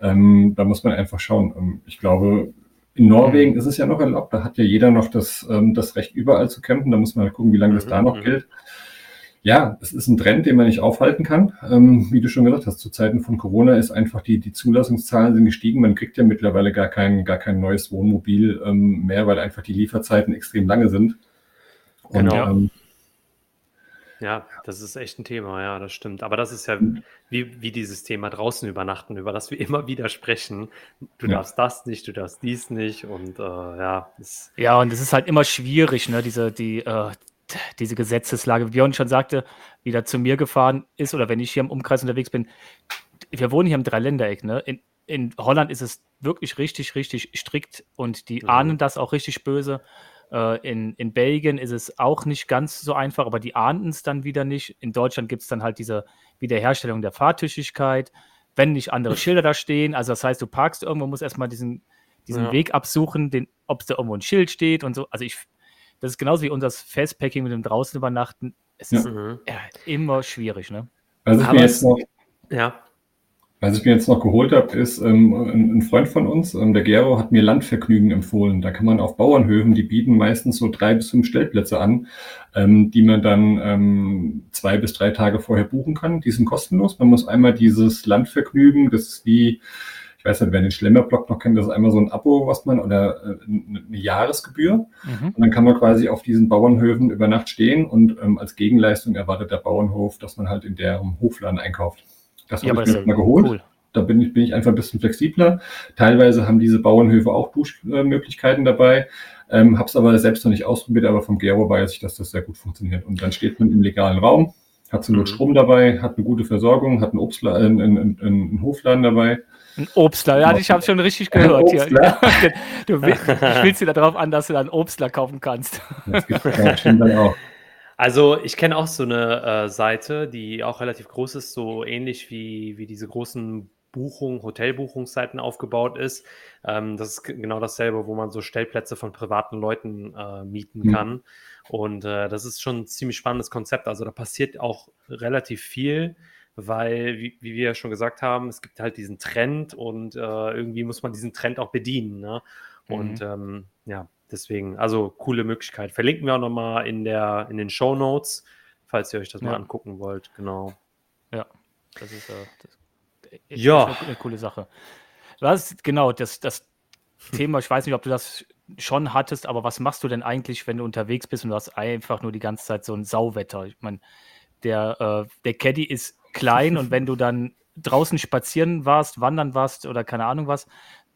Ähm, da muss man einfach schauen. Ähm, ich glaube, in Norwegen mhm. ist es ja noch erlaubt, da hat ja jeder noch das, ähm, das Recht, überall zu campen. Da muss man halt gucken, wie lange das mhm. da noch mhm. gilt. Ja, es ist ein Trend, den man nicht aufhalten kann. Ähm, wie du schon gesagt hast, zu Zeiten von Corona ist einfach die, die Zulassungszahlen sind gestiegen. Man kriegt ja mittlerweile gar kein, gar kein neues Wohnmobil ähm, mehr, weil einfach die Lieferzeiten extrem lange sind. Und, genau. Ja, das ist echt ein Thema, ja, das stimmt. Aber das ist ja wie, wie dieses Thema draußen übernachten, über das wir (laughs) immer wieder sprechen. Du ja. darfst das nicht, du darfst dies nicht und äh, ja. Ja, und es ist halt immer schwierig, ne, diese, die, äh, diese Gesetzeslage. Wie Björn schon sagte, wie da zu mir gefahren ist oder wenn ich hier im Umkreis unterwegs bin. Wir wohnen hier im Dreiländereck, ne? In, in Holland ist es wirklich richtig, richtig strikt und die mhm. ahnen das auch richtig böse. Äh, in, in Belgien ist es auch nicht ganz so einfach, aber die ahnten es dann wieder nicht. In Deutschland gibt es dann halt diese Wiederherstellung der Fahrtüchtigkeit, wenn nicht andere Schilder da stehen. Also das heißt, du parkst irgendwo, musst erstmal diesen, diesen ja. Weg absuchen, den, ob da irgendwo ein Schild steht und so. Also ich, das ist genauso wie unser Fastpacking mit dem draußen übernachten. Es ist ja. immer schwierig, ne? Also ich mir jetzt noch, ja. Was ich mir jetzt noch geholt habe, ist ähm, ein, ein, Freund von uns, ähm, der Gero, hat mir Landvergnügen empfohlen. Da kann man auf Bauernhöfen, die bieten meistens so drei bis fünf Stellplätze an, ähm, die man dann ähm, zwei bis drei Tage vorher buchen kann. Die sind kostenlos. Man muss einmal dieses Landvergnügen, das ist wie, ich weiß nicht, wer den Schlemmerblock noch kennt, das ist einmal so ein Abo, was man, oder äh, eine Jahresgebühr. Mhm. Und dann kann man quasi auf diesen Bauernhöfen über Nacht stehen und ähm, als Gegenleistung erwartet der Bauernhof, dass man halt in deren Hofladen einkauft. Das ja, habe ich mir mal geholt. Cool. Da bin ich, bin ich einfach ein bisschen flexibler. Teilweise haben diese Bauernhöfe auch Duschmöglichkeiten dabei. Ähm, habe es aber selbst noch nicht ausprobiert, aber vom Gero weiß ich, dass das sehr gut funktioniert. Und dann steht man im legalen Raum, hat zur Not mhm. Strom dabei, hat eine gute Versorgung, hat einen, Obstla äh, einen, einen, einen Hofladen dabei. Ein Obstler, ja, ich habe schon richtig gehört hier. du, willst, will dir darauf an, dass du dann Obstler kaufen kannst. Das gibt ja, stimmt dann auch. Also ich kenne auch so eine äh, Seite, die auch relativ groß ist, so ähnlich wie, wie diese großen Buchung, Hotelbuchungsseiten aufgebaut ist. Ähm, das ist genau dasselbe, wo man so Stellplätze von privaten Leuten äh, mieten mhm. kann. Und äh, das ist schon ein ziemlich spannendes Konzept. Also da passiert auch relativ viel, weil, wie, wie wir ja schon gesagt haben, es gibt halt diesen Trend und äh, irgendwie muss man diesen Trend auch bedienen. Ne? Und mhm. ähm, ja, deswegen, also coole Möglichkeit. Verlinken wir auch nochmal in, in den Show Notes, falls ihr euch das ja. mal angucken wollt. Genau. Ja, das ist, äh, das ja. Eine, eine, coole Sache. Was genau das, das Thema, ich weiß nicht, ob du das schon hattest, aber was machst du denn eigentlich, wenn du unterwegs bist und du hast einfach nur die ganze Zeit so ein Sauwetter? Ich meine, der, äh, der Caddy ist klein und wenn du dann draußen spazieren warst, wandern warst oder keine Ahnung was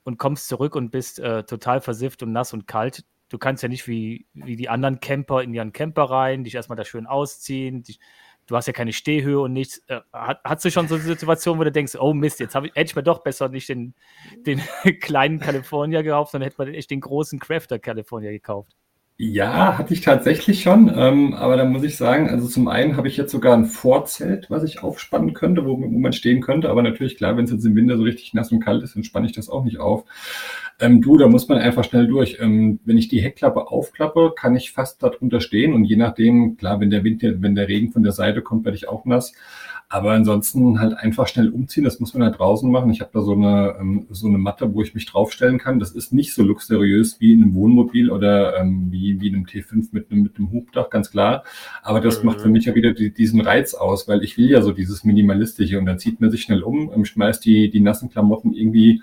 und kommst zurück und bist äh, total versifft und nass und kalt, du kannst ja nicht wie, wie die anderen Camper in ihren Camper rein, dich erstmal da schön ausziehen, dich du hast ja keine Stehhöhe und nichts. Äh, hast du schon so eine Situation, wo du denkst, oh Mist, jetzt ich, hätte ich mir doch besser nicht den, den (laughs) kleinen California gekauft, sondern hätte man echt den großen Crafter California gekauft? Ja, hatte ich tatsächlich schon. Ähm, aber da muss ich sagen, also zum einen habe ich jetzt sogar ein Vorzelt, was ich aufspannen könnte, wo, wo man stehen könnte. Aber natürlich, klar, wenn es jetzt im Winter so richtig nass und kalt ist, dann spanne ich das auch nicht auf. Ähm, du, da muss man einfach schnell durch. Ähm, wenn ich die Heckklappe aufklappe, kann ich fast darunter stehen. Und je nachdem, klar, wenn der Wind, wenn der Regen von der Seite kommt, werde ich auch nass. Aber ansonsten halt einfach schnell umziehen. Das muss man halt draußen machen. Ich habe da so eine, ähm, so eine Matte, wo ich mich draufstellen kann. Das ist nicht so luxuriös wie in einem Wohnmobil oder ähm, wie, wie in einem T5 mit einem, mit einem Hubdach, ganz klar. Aber das mhm. macht für mich ja wieder die, diesen Reiz aus, weil ich will ja so dieses Minimalistische. Und dann zieht man sich schnell um, ähm, schmeißt die, die nassen Klamotten irgendwie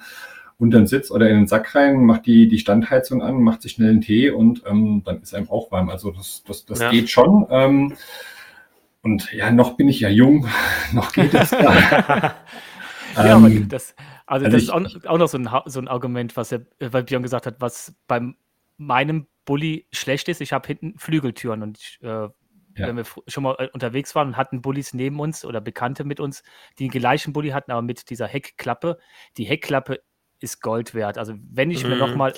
unter den Sitz oder in den Sack rein, macht die, die Standheizung an, macht sich schnell einen Tee und ähm, dann ist einem auch warm. Also das, das, das ja. geht schon. Ähm, und ja, noch bin ich ja jung, (laughs) noch geht es. (laughs) ja, aber ähm, das, also, also das ich, ist auch, auch, noch so ein, so ein Argument, was er, weil Björn gesagt hat, was bei meinem Bulli schlecht ist. Ich habe hinten Flügeltüren und ich, äh, ja. wenn wir schon mal äh, unterwegs waren und hatten Bullis neben uns oder Bekannte mit uns, die den gleichen Bulli hatten, aber mit dieser Heckklappe. Die Heckklappe ist Gold wert. Also wenn ich mhm, mir nochmal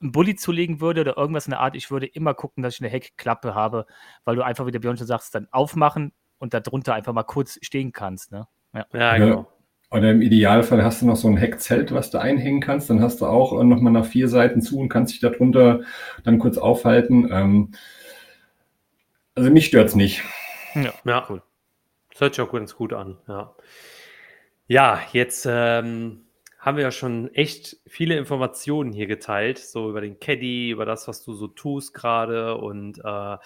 einen Bulli zulegen würde oder irgendwas in der Art, ich würde immer gucken, dass ich eine Heckklappe habe, weil du einfach, wie der Björn schon sagst, dann aufmachen und darunter einfach mal kurz stehen kannst. Ne? Ja. ja, genau. Oder im Idealfall hast du noch so ein Heckzelt, was du einhängen kannst. Dann hast du auch äh, nochmal nach vier Seiten zu und kannst dich darunter dann kurz aufhalten. Ähm, also mich stört es nicht. Ja, ja, cool. Das hört sich auch ganz gut an. Ja, ja jetzt ähm, haben wir ja schon echt viele Informationen hier geteilt, so über den Caddy, über das, was du so tust gerade und äh,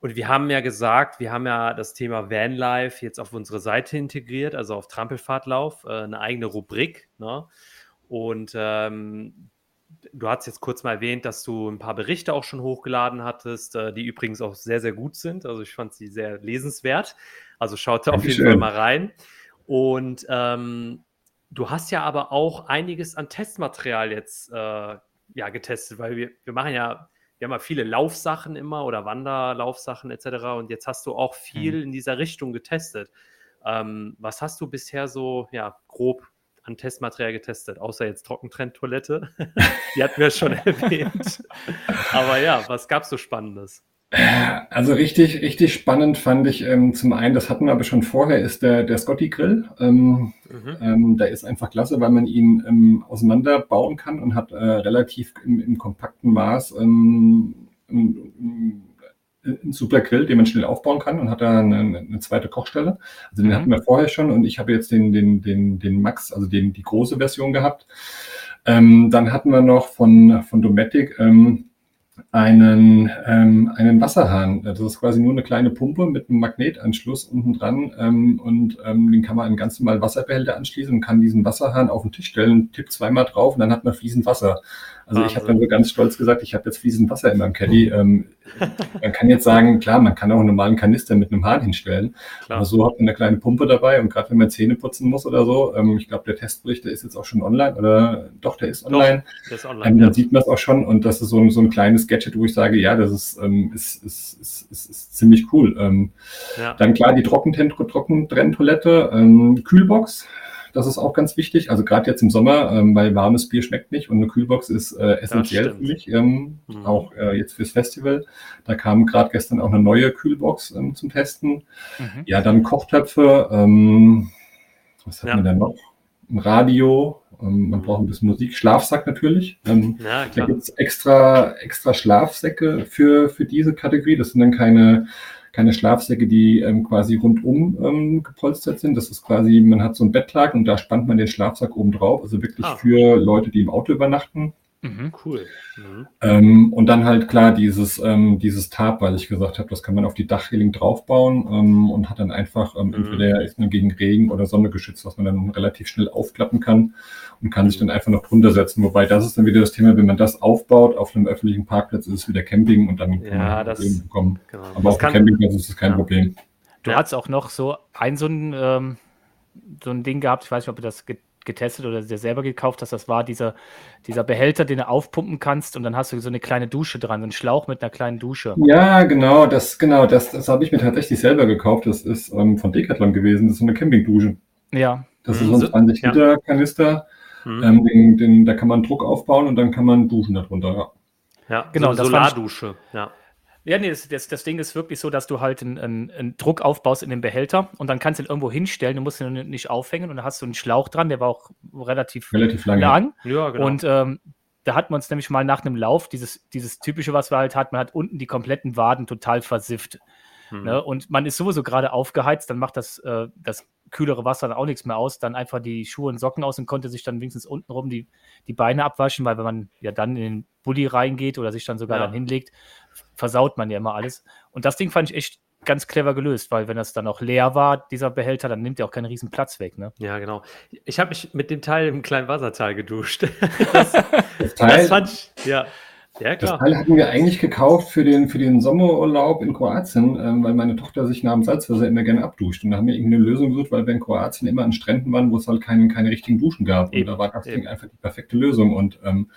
und wir haben ja gesagt, wir haben ja das Thema Vanlife jetzt auf unsere Seite integriert, also auf Trampelfahrtlauf, äh, eine eigene Rubrik. Ne? Und ähm, du hast jetzt kurz mal erwähnt, dass du ein paar Berichte auch schon hochgeladen hattest, äh, die übrigens auch sehr, sehr gut sind. Also ich fand sie sehr lesenswert. Also schaut da auf jeden Fall mal rein. Und ähm, Du hast ja aber auch einiges an Testmaterial jetzt äh, ja, getestet, weil wir, wir machen ja, wir haben ja viele Laufsachen immer oder Wanderlaufsachen etc. Und jetzt hast du auch viel mhm. in dieser Richtung getestet. Ähm, was hast du bisher so ja, grob an Testmaterial getestet, außer jetzt Trockentrenntoilette? (laughs) Die hatten wir schon (laughs) erwähnt. Aber ja, was gab es so Spannendes? Also richtig, richtig spannend fand ich ähm, zum einen, das hatten wir aber schon vorher, ist der, der Scotty Grill. Ähm, mhm. ähm, der ist einfach klasse, weil man ihn ähm, auseinanderbauen kann und hat äh, relativ im, im kompakten Maß ähm, ein super Grill, den man schnell aufbauen kann und hat da eine, eine zweite Kochstelle. Also den mhm. hatten wir vorher schon und ich habe jetzt den, den, den, den Max, also den, die große Version gehabt. Ähm, dann hatten wir noch von, von Dometic ähm, einen, ähm, einen Wasserhahn. Das ist quasi nur eine kleine Pumpe mit einem Magnetanschluss unten dran ähm, und ähm, den kann man an ganz normal Wasserbehälter anschließen und kann diesen Wasserhahn auf den Tisch stellen, tippt zweimal drauf und dann hat man fließend Wasser. Also ich habe dann so ganz stolz gesagt, ich habe jetzt fließend Wasser in meinem Caddy. Ähm, man kann jetzt sagen, klar, man kann auch einen normalen Kanister mit einem Hahn hinstellen. Klar. Aber so hat man eine kleine Pumpe dabei und gerade wenn man Zähne putzen muss oder so, ähm, ich glaube, der Testbericht, der ist jetzt auch schon online oder doch, der ist online. Doch, der ist online ähm, dann ja. sieht man es auch schon und das ist so ein, so ein kleines Gadget, wo ich sage, ja, das ist, ähm, ist, ist, ist, ist, ist ziemlich cool. Ähm, ja. Dann klar die Trockentrenntoilette, ähm, Kühlbox das ist auch ganz wichtig. Also gerade jetzt im Sommer, ähm, weil warmes Bier schmeckt nicht und eine Kühlbox ist äh, essentiell für mich, ähm, mhm. auch äh, jetzt fürs Festival. Da kam gerade gestern auch eine neue Kühlbox ähm, zum Testen. Mhm. Ja, dann Kochtöpfe. Ähm, was hat ja. man denn noch? Ein Radio, ähm, man braucht ein bisschen Musik, Schlafsack natürlich. Ähm, ja, da gibt es extra, extra Schlafsäcke für, für diese Kategorie. Das sind dann keine keine Schlafsäcke, die ähm, quasi rundum ähm, gepolstert sind. Das ist quasi, man hat so ein Bettlaken und da spannt man den Schlafsack oben drauf. Also wirklich ah. für Leute, die im Auto übernachten. Mhm, cool. Mhm. Ähm, und dann halt klar dieses, ähm, dieses Tarp, weil ich gesagt habe, das kann man auf die Dachreling draufbauen ähm, und hat dann einfach, ähm, mhm. entweder ist man gegen Regen oder Sonne geschützt, was man dann relativ schnell aufklappen kann und kann sich dann einfach noch drunter setzen. Wobei das ist dann wieder das Thema, wenn man das aufbaut auf einem öffentlichen Parkplatz, ist es wieder Camping und dann kann ja, man das, Probleme bekommen. Genau. Aber das auf dem Campingplatz ist es kein ja. Problem. Du ja. hast auch noch so ein so ein, ähm, so ein Ding gehabt, ich weiß nicht, ob du das getestet oder dir selber gekauft hast, das war dieser, dieser Behälter, den du aufpumpen kannst und dann hast du so eine kleine Dusche dran, so einen Schlauch mit einer kleinen Dusche. Ja, genau, das, genau, das, das habe ich mir tatsächlich selber gekauft. Das ist ähm, von Decathlon gewesen, das ist so eine Campingdusche. Ja. Das ist so ein 20 Liter Kanister. Mhm. Ähm, den, den, da kann man Druck aufbauen und dann kann man duschen darunter. Ja, ja genau. So Solardusche. Ja. Ja, nee, das, das, das, Ding ist wirklich so, dass du halt einen, einen, einen, Druck aufbaust in den Behälter und dann kannst du ihn irgendwo hinstellen, du musst ihn nicht aufhängen und dann hast du einen Schlauch dran, der war auch relativ, relativ lang. lang. Ja, genau. Und ähm, da hat man uns nämlich mal nach einem Lauf, dieses, dieses typische, was wir halt hatten, man hat unten die kompletten Waden total versifft. Mhm. Ne? Und man ist sowieso gerade aufgeheizt, dann macht das, äh, das kühlere Wasser dann auch nichts mehr aus, dann einfach die Schuhe und Socken aus und konnte sich dann wenigstens untenrum die, die Beine abwaschen, weil wenn man ja dann in den Bulli reingeht oder sich dann sogar ja. dann hinlegt, versaut man ja immer alles. Und das Ding fand ich echt ganz clever gelöst, weil wenn das dann auch leer war, dieser Behälter, dann nimmt er auch keinen riesen Platz weg. Ne? Ja, genau. Ich habe mich mit dem Teil im kleinen Wasserteil geduscht. das, (laughs) das, Teil, das fand ich, ja. Ja. Das Teil hatten wir eigentlich gekauft für den, für den Sommerurlaub in Kroatien, ähm, weil meine Tochter sich nach dem Salzwasser immer gerne abduscht. Und da haben wir irgendwie eine Lösung gesucht, weil wir in Kroatien immer an Stränden waren, wo es halt keine, keine richtigen Duschen gab. Eben, und da war das Ding einfach die perfekte Lösung. Und ähm,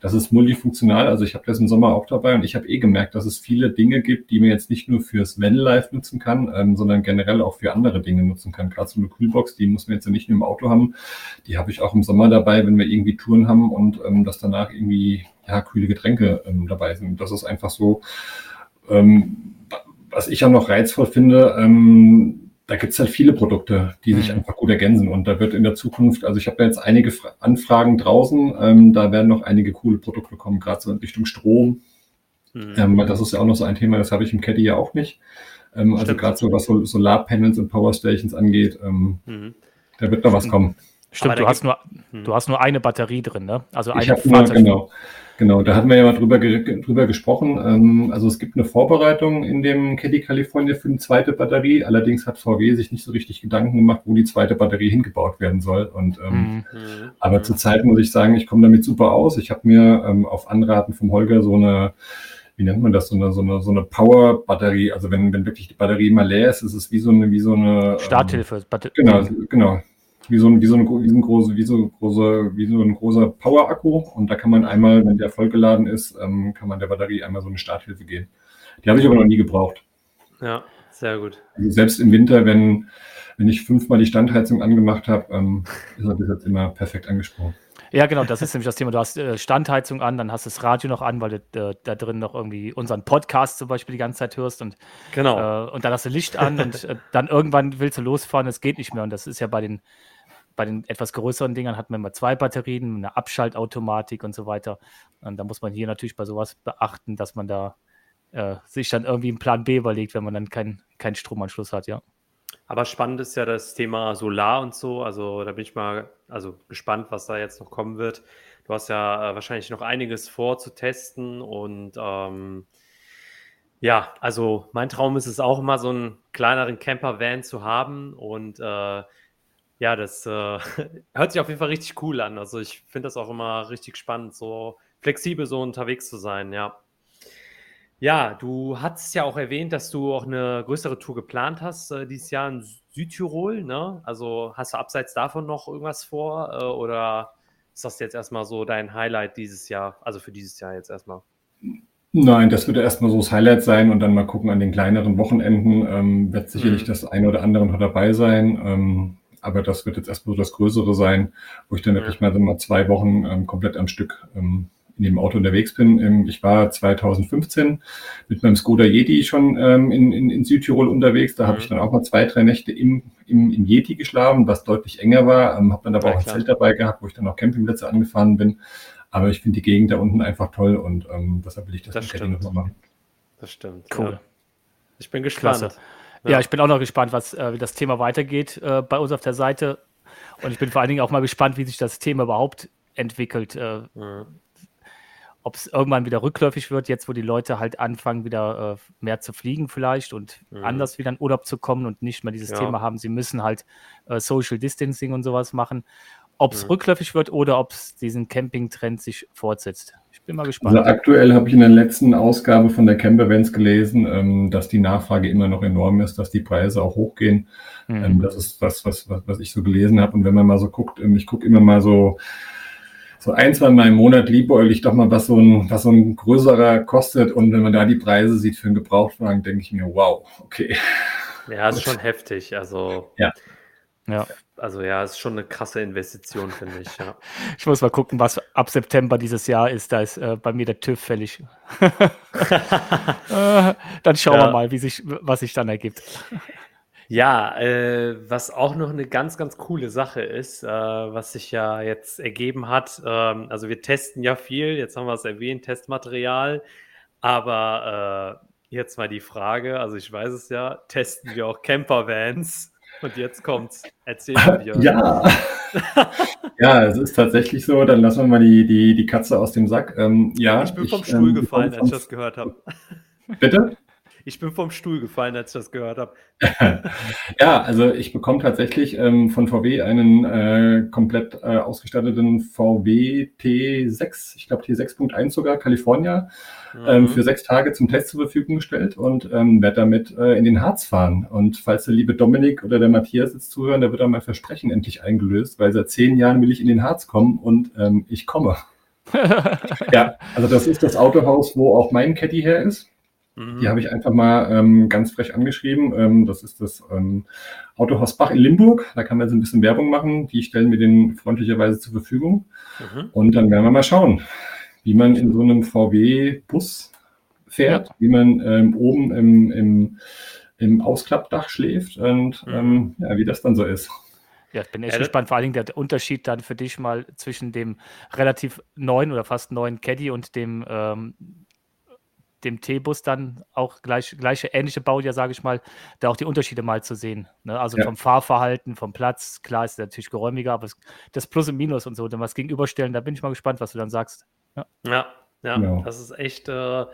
das ist multifunktional. Also ich habe das im Sommer auch dabei und ich habe eh gemerkt, dass es viele Dinge gibt, die man jetzt nicht nur fürs Vanlife nutzen kann, ähm, sondern generell auch für andere Dinge nutzen kann. Gerade so eine Kühlbox, die muss man jetzt ja nicht nur im Auto haben. Die habe ich auch im Sommer dabei, wenn wir irgendwie Touren haben und ähm, das danach irgendwie ja, kühle Getränke ähm, dabei sind. Das ist einfach so, ähm, was ich ja noch reizvoll finde, ähm, da gibt es halt viele Produkte, die sich mhm. einfach gut ergänzen. Und da wird in der Zukunft, also ich habe jetzt einige Fra Anfragen draußen, ähm, da werden noch einige coole Produkte kommen, gerade so in Richtung Strom. Mhm. Ähm, das ist ja auch noch so ein Thema, das habe ich im Caddy ja auch nicht. Ähm, also gerade so was so Solarpanels und Powerstations angeht, ähm, mhm. da wird noch was kommen. Stimmt, du hast, nur, hm. du hast nur eine Batterie drin, ne? Also eine ich nur, genau. Genau, da hatten wir ja mal drüber, drüber gesprochen. Ähm, also es gibt eine Vorbereitung in dem Caddy California für eine zweite Batterie. Allerdings hat VW sich nicht so richtig Gedanken gemacht, wo die zweite Batterie hingebaut werden soll. Und ähm, mhm. aber zurzeit muss ich sagen, ich komme damit super aus. Ich habe mir ähm, auf Anraten vom Holger so eine wie nennt man das, so eine, so eine, so eine Power-Batterie. Also wenn, wenn wirklich die Batterie mal leer ist, ist es wie so eine, wie so eine ähm, Starthilfe. Ähm, genau, genau wie so ein, wie so ein, wie so ein, große, wie so große, wie so ein großer Power-Akku. Und da kann man einmal, wenn der vollgeladen ist, ähm, kann man der Batterie einmal so eine Starthilfe geben. Die habe ich aber noch nie gebraucht. Ja, sehr gut. Also selbst im Winter, wenn, wenn ich fünfmal die Standheizung angemacht habe, ähm, ist er bis jetzt immer perfekt angesprochen. Ja, genau, das ist nämlich das Thema. Du hast äh, Standheizung an, dann hast du das Radio noch an, weil du äh, da drin noch irgendwie unseren Podcast zum Beispiel die ganze Zeit hörst und, genau. Äh, und dann hast du Licht an und äh, dann irgendwann willst du losfahren, es geht nicht mehr. Und das ist ja bei den bei den etwas größeren Dingern hat man immer zwei Batterien, eine Abschaltautomatik und so weiter. Und da muss man hier natürlich bei sowas beachten, dass man da äh, sich dann irgendwie einen Plan B überlegt, wenn man dann keinen kein Stromanschluss hat, ja. Aber spannend ist ja das Thema Solar und so. Also da bin ich mal also gespannt, was da jetzt noch kommen wird. Du hast ja äh, wahrscheinlich noch einiges vor zu testen und ähm, ja, also mein Traum ist es auch immer, so einen kleineren Camper-Van zu haben und äh, ja, das äh, (laughs) hört sich auf jeden Fall richtig cool an. Also ich finde das auch immer richtig spannend, so flexibel so unterwegs zu sein, ja. Ja, du hast ja auch erwähnt, dass du auch eine größere Tour geplant hast äh, dieses Jahr in Südtirol. Ne? Also hast du abseits davon noch irgendwas vor äh, oder ist das jetzt erstmal so dein Highlight dieses Jahr, also für dieses Jahr jetzt erstmal? Nein, das wird erstmal so das Highlight sein und dann mal gucken an den kleineren Wochenenden. Ähm, wird sicherlich mhm. das eine oder andere noch dabei sein. Ähm, aber das wird jetzt erstmal so das Größere sein, wo ich dann wirklich mal, so mal zwei Wochen ähm, komplett am Stück ähm, in dem Auto unterwegs bin. Ähm, ich war 2015 mit meinem Skoda Yeti schon ähm, in, in, in Südtirol unterwegs. Da mhm. habe ich dann auch mal zwei, drei Nächte im, im, im Yeti geschlafen, was deutlich enger war. Ähm, habe dann aber ja, auch ein Zelt dabei gehabt, wo ich dann auch Campingplätze angefahren bin. Aber ich finde die Gegend da unten einfach toll und ähm, deshalb will ich das, das mit nochmal machen. Das stimmt. Cool. Ja. Ich bin gespannt. Ja. ja. ich bin auch noch gespannt, was, äh, wie das Thema weitergeht äh, bei uns auf der Seite. Und ich bin vor allen Dingen auch mal gespannt, wie sich das Thema überhaupt entwickelt. Äh, mhm ob es irgendwann wieder rückläufig wird, jetzt wo die Leute halt anfangen, wieder äh, mehr zu fliegen vielleicht und mhm. anders wieder in Urlaub zu kommen und nicht mehr dieses ja. Thema haben, sie müssen halt äh, Social Distancing und sowas machen. Ob es mhm. rückläufig wird oder ob es diesen Camping-Trend sich fortsetzt. Ich bin mal gespannt. Also aktuell habe ich in der letzten Ausgabe von der Camper Events gelesen, ähm, dass die Nachfrage immer noch enorm ist, dass die Preise auch hochgehen. Mhm. Ähm, das ist was, was, was, was ich so gelesen habe. Und wenn man mal so guckt, ähm, ich gucke immer mal so so ein, zwei Mal im Monat liebäugel ich doch mal, was so, ein, was so ein größerer kostet. Und wenn man da die Preise sieht für einen Gebrauchtwagen, denke ich mir, wow, okay. Ja, ist schon heftig. Also, ja. Ja. Also ja, ist schon eine krasse Investition, finde ich. Ja. (laughs) Ich muss mal gucken, was ab September dieses Jahr ist. Da ist äh, bei mir der TÜV fällig. äh, (laughs) (laughs) dann schauen ja. wir mal, wie sich, was sich dann ergibt. Ja, äh, was auch noch eine ganz, ganz coole Sache ist, äh, was sich ja jetzt ergeben hat. Ähm, also wir testen ja viel, jetzt haben wir es erwähnt, Testmaterial. Aber äh, jetzt mal die Frage, also ich weiß es ja, testen wir auch Campervans? Und jetzt kommt's. Erzähl mir. Ja. (laughs) ja, es ist tatsächlich so. Dann lassen wir mal die, die, die Katze aus dem Sack. Ähm, ja, ich bin vom ich, Stuhl ähm, gefallen, als ich das gehört habe. Bitte? Ich bin vom Stuhl gefallen, als ich das gehört habe. (laughs) ja, also ich bekomme tatsächlich ähm, von VW einen äh, komplett äh, ausgestatteten VW T6, ich glaube T6.1 sogar, California, ähm, mhm. ähm, für sechs Tage zum Test zur Verfügung gestellt und ähm, werde damit äh, in den Harz fahren. Und falls der liebe Dominik oder der Matthias jetzt zuhören, da wird dann mein Versprechen endlich eingelöst, weil seit zehn Jahren will ich in den Harz kommen und ähm, ich komme. (laughs) ja, also das ist das Autohaus, wo auch mein Caddy her ist. Die mhm. habe ich einfach mal ähm, ganz frech angeschrieben. Ähm, das ist das ähm, Autohaus Bach in Limburg. Da kann man so ein bisschen Werbung machen. Die stellen mir den freundlicherweise zur Verfügung. Mhm. Und dann werden wir mal schauen, wie man in so einem VW-Bus fährt, ja. wie man ähm, oben im, im, im Ausklappdach schläft und mhm. ähm, ja, wie das dann so ist. Ja, ich bin echt ja, gespannt. Vor allen Dingen der Unterschied dann für dich mal zwischen dem relativ neuen oder fast neuen Caddy und dem ähm, dem T-Bus dann auch gleich, gleiche ähnliche Baujahr, sage ich mal, da auch die Unterschiede mal zu sehen. Ne? Also ja. vom Fahrverhalten, vom Platz, klar ist es natürlich geräumiger, aber das Plus und Minus und so, dann was gegenüberstellen, da bin ich mal gespannt, was du dann sagst. Ja, ja, ja genau. das ist echt äh, ja,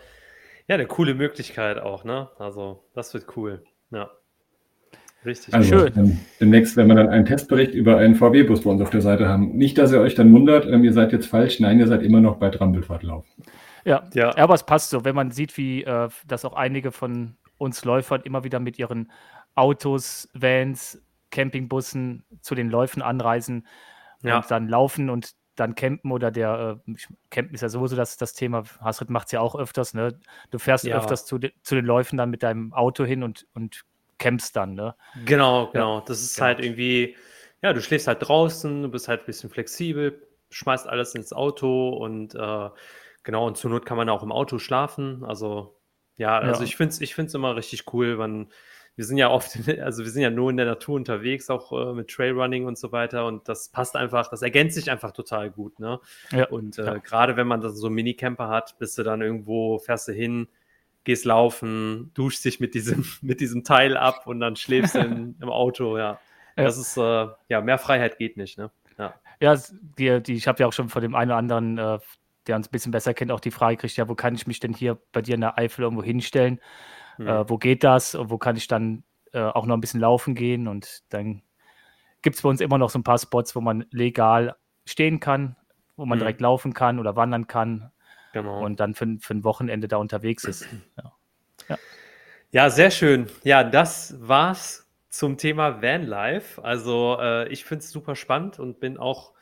eine coole Möglichkeit auch, ne? Also, das wird cool. Ja. Richtig also, schön. Ähm, demnächst werden wir dann einen Testbericht über einen VW-Bus bei uns auf der Seite haben. Nicht, dass ihr euch dann wundert, ähm, ihr seid jetzt falsch. Nein, ihr seid immer noch bei Trampelfahrtlauf. Ja, ja. aber es passt so, wenn man sieht, wie äh, das auch einige von uns Läufern immer wieder mit ihren Autos, Vans, Campingbussen zu den Läufen anreisen ja. und dann laufen und dann campen oder der äh, Campen ist ja sowieso das, das Thema. Hasrit macht es ja auch öfters, ne? Du fährst ja. öfters zu, de, zu den Läufen dann mit deinem Auto hin und, und campst dann, ne? Genau, genau. Das ist ja. halt irgendwie, ja, du schläfst halt draußen, du bist halt ein bisschen flexibel, schmeißt alles ins Auto und äh, Genau, und zur Not kann man auch im Auto schlafen. Also, ja, also ja. ich finde es ich find's immer richtig cool, wenn wir sind ja oft, (laughs) also wir sind ja nur in der Natur unterwegs, auch äh, mit Trailrunning und so weiter. Und das passt einfach, das ergänzt sich einfach total gut. Ne? Ja. Und äh, ja. gerade wenn man dann so einen Minicamper hat, bist du dann irgendwo, fährst du hin, gehst laufen, duschst dich mit diesem, (laughs) mit diesem Teil ab und dann schläfst du in, (laughs) im Auto, ja. ja. Das ist, äh, ja, mehr Freiheit geht nicht, ne? Ja, ja die, die, ich habe ja auch schon von dem einen oder anderen, äh, der uns ein bisschen besser kennt, auch die Frage gekriegt, ja, wo kann ich mich denn hier bei dir in der Eifel irgendwo hinstellen? Hm. Äh, wo geht das? Und wo kann ich dann äh, auch noch ein bisschen laufen gehen? Und dann gibt es bei uns immer noch so ein paar Spots, wo man legal stehen kann, wo man hm. direkt laufen kann oder wandern kann. Genau. Und dann für, für ein Wochenende da unterwegs ist. (clears throat) Ja. ja. ja sehr schön. Ja, das war's zum Thema Vanlife. Also äh, ich finde es super spannend und bin auch,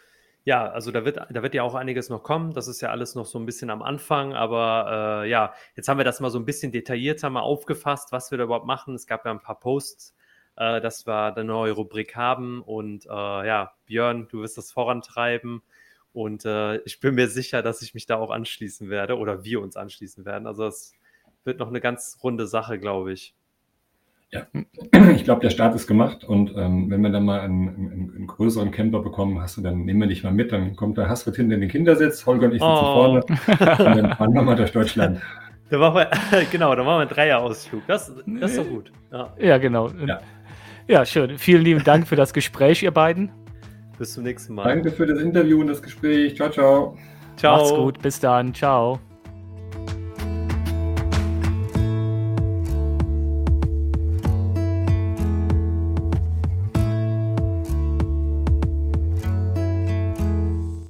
ja, also da wird, da wird ja auch einiges noch kommen. Das ist ja alles noch so ein bisschen am Anfang, aber äh, ja, jetzt haben wir das mal so ein bisschen detaillierter mal aufgefasst, was wir da überhaupt machen. Es gab ja ein paar Posts, äh, dass wir eine neue Rubrik haben und äh, ja, Björn, du wirst das vorantreiben. Und äh, ich bin mir sicher, dass ich mich da auch anschließen werde oder wir uns anschließen werden. Also es wird noch eine ganz runde Sache, glaube ich. Ja, (clears throat) ich glaube, der Start ist gemacht und ähm, wenn wir dann mal einen, einen, einen, größeren Camper bekommen, hast du, dann nehmen wir dich mal mit, dann kommt der Hasrit hinten in den Kindersitz, Holger und ich sitzen oh. vorne und dann (laughs) fahren wir mal durch Deutschland. Da machen wir, (laughs) genau, da machen wir einen Dreierausflug. Das, das ist doch gut. Ja, ja genau. Ja. ja, schön. Vielen lieben Dank für das Gespräch, ihr beiden. Bis zum nächsten Mal. Danke für das Interview und das Gespräch. Ciao, ciao. Ciao. Macht's gut. Bis dann. Ciao.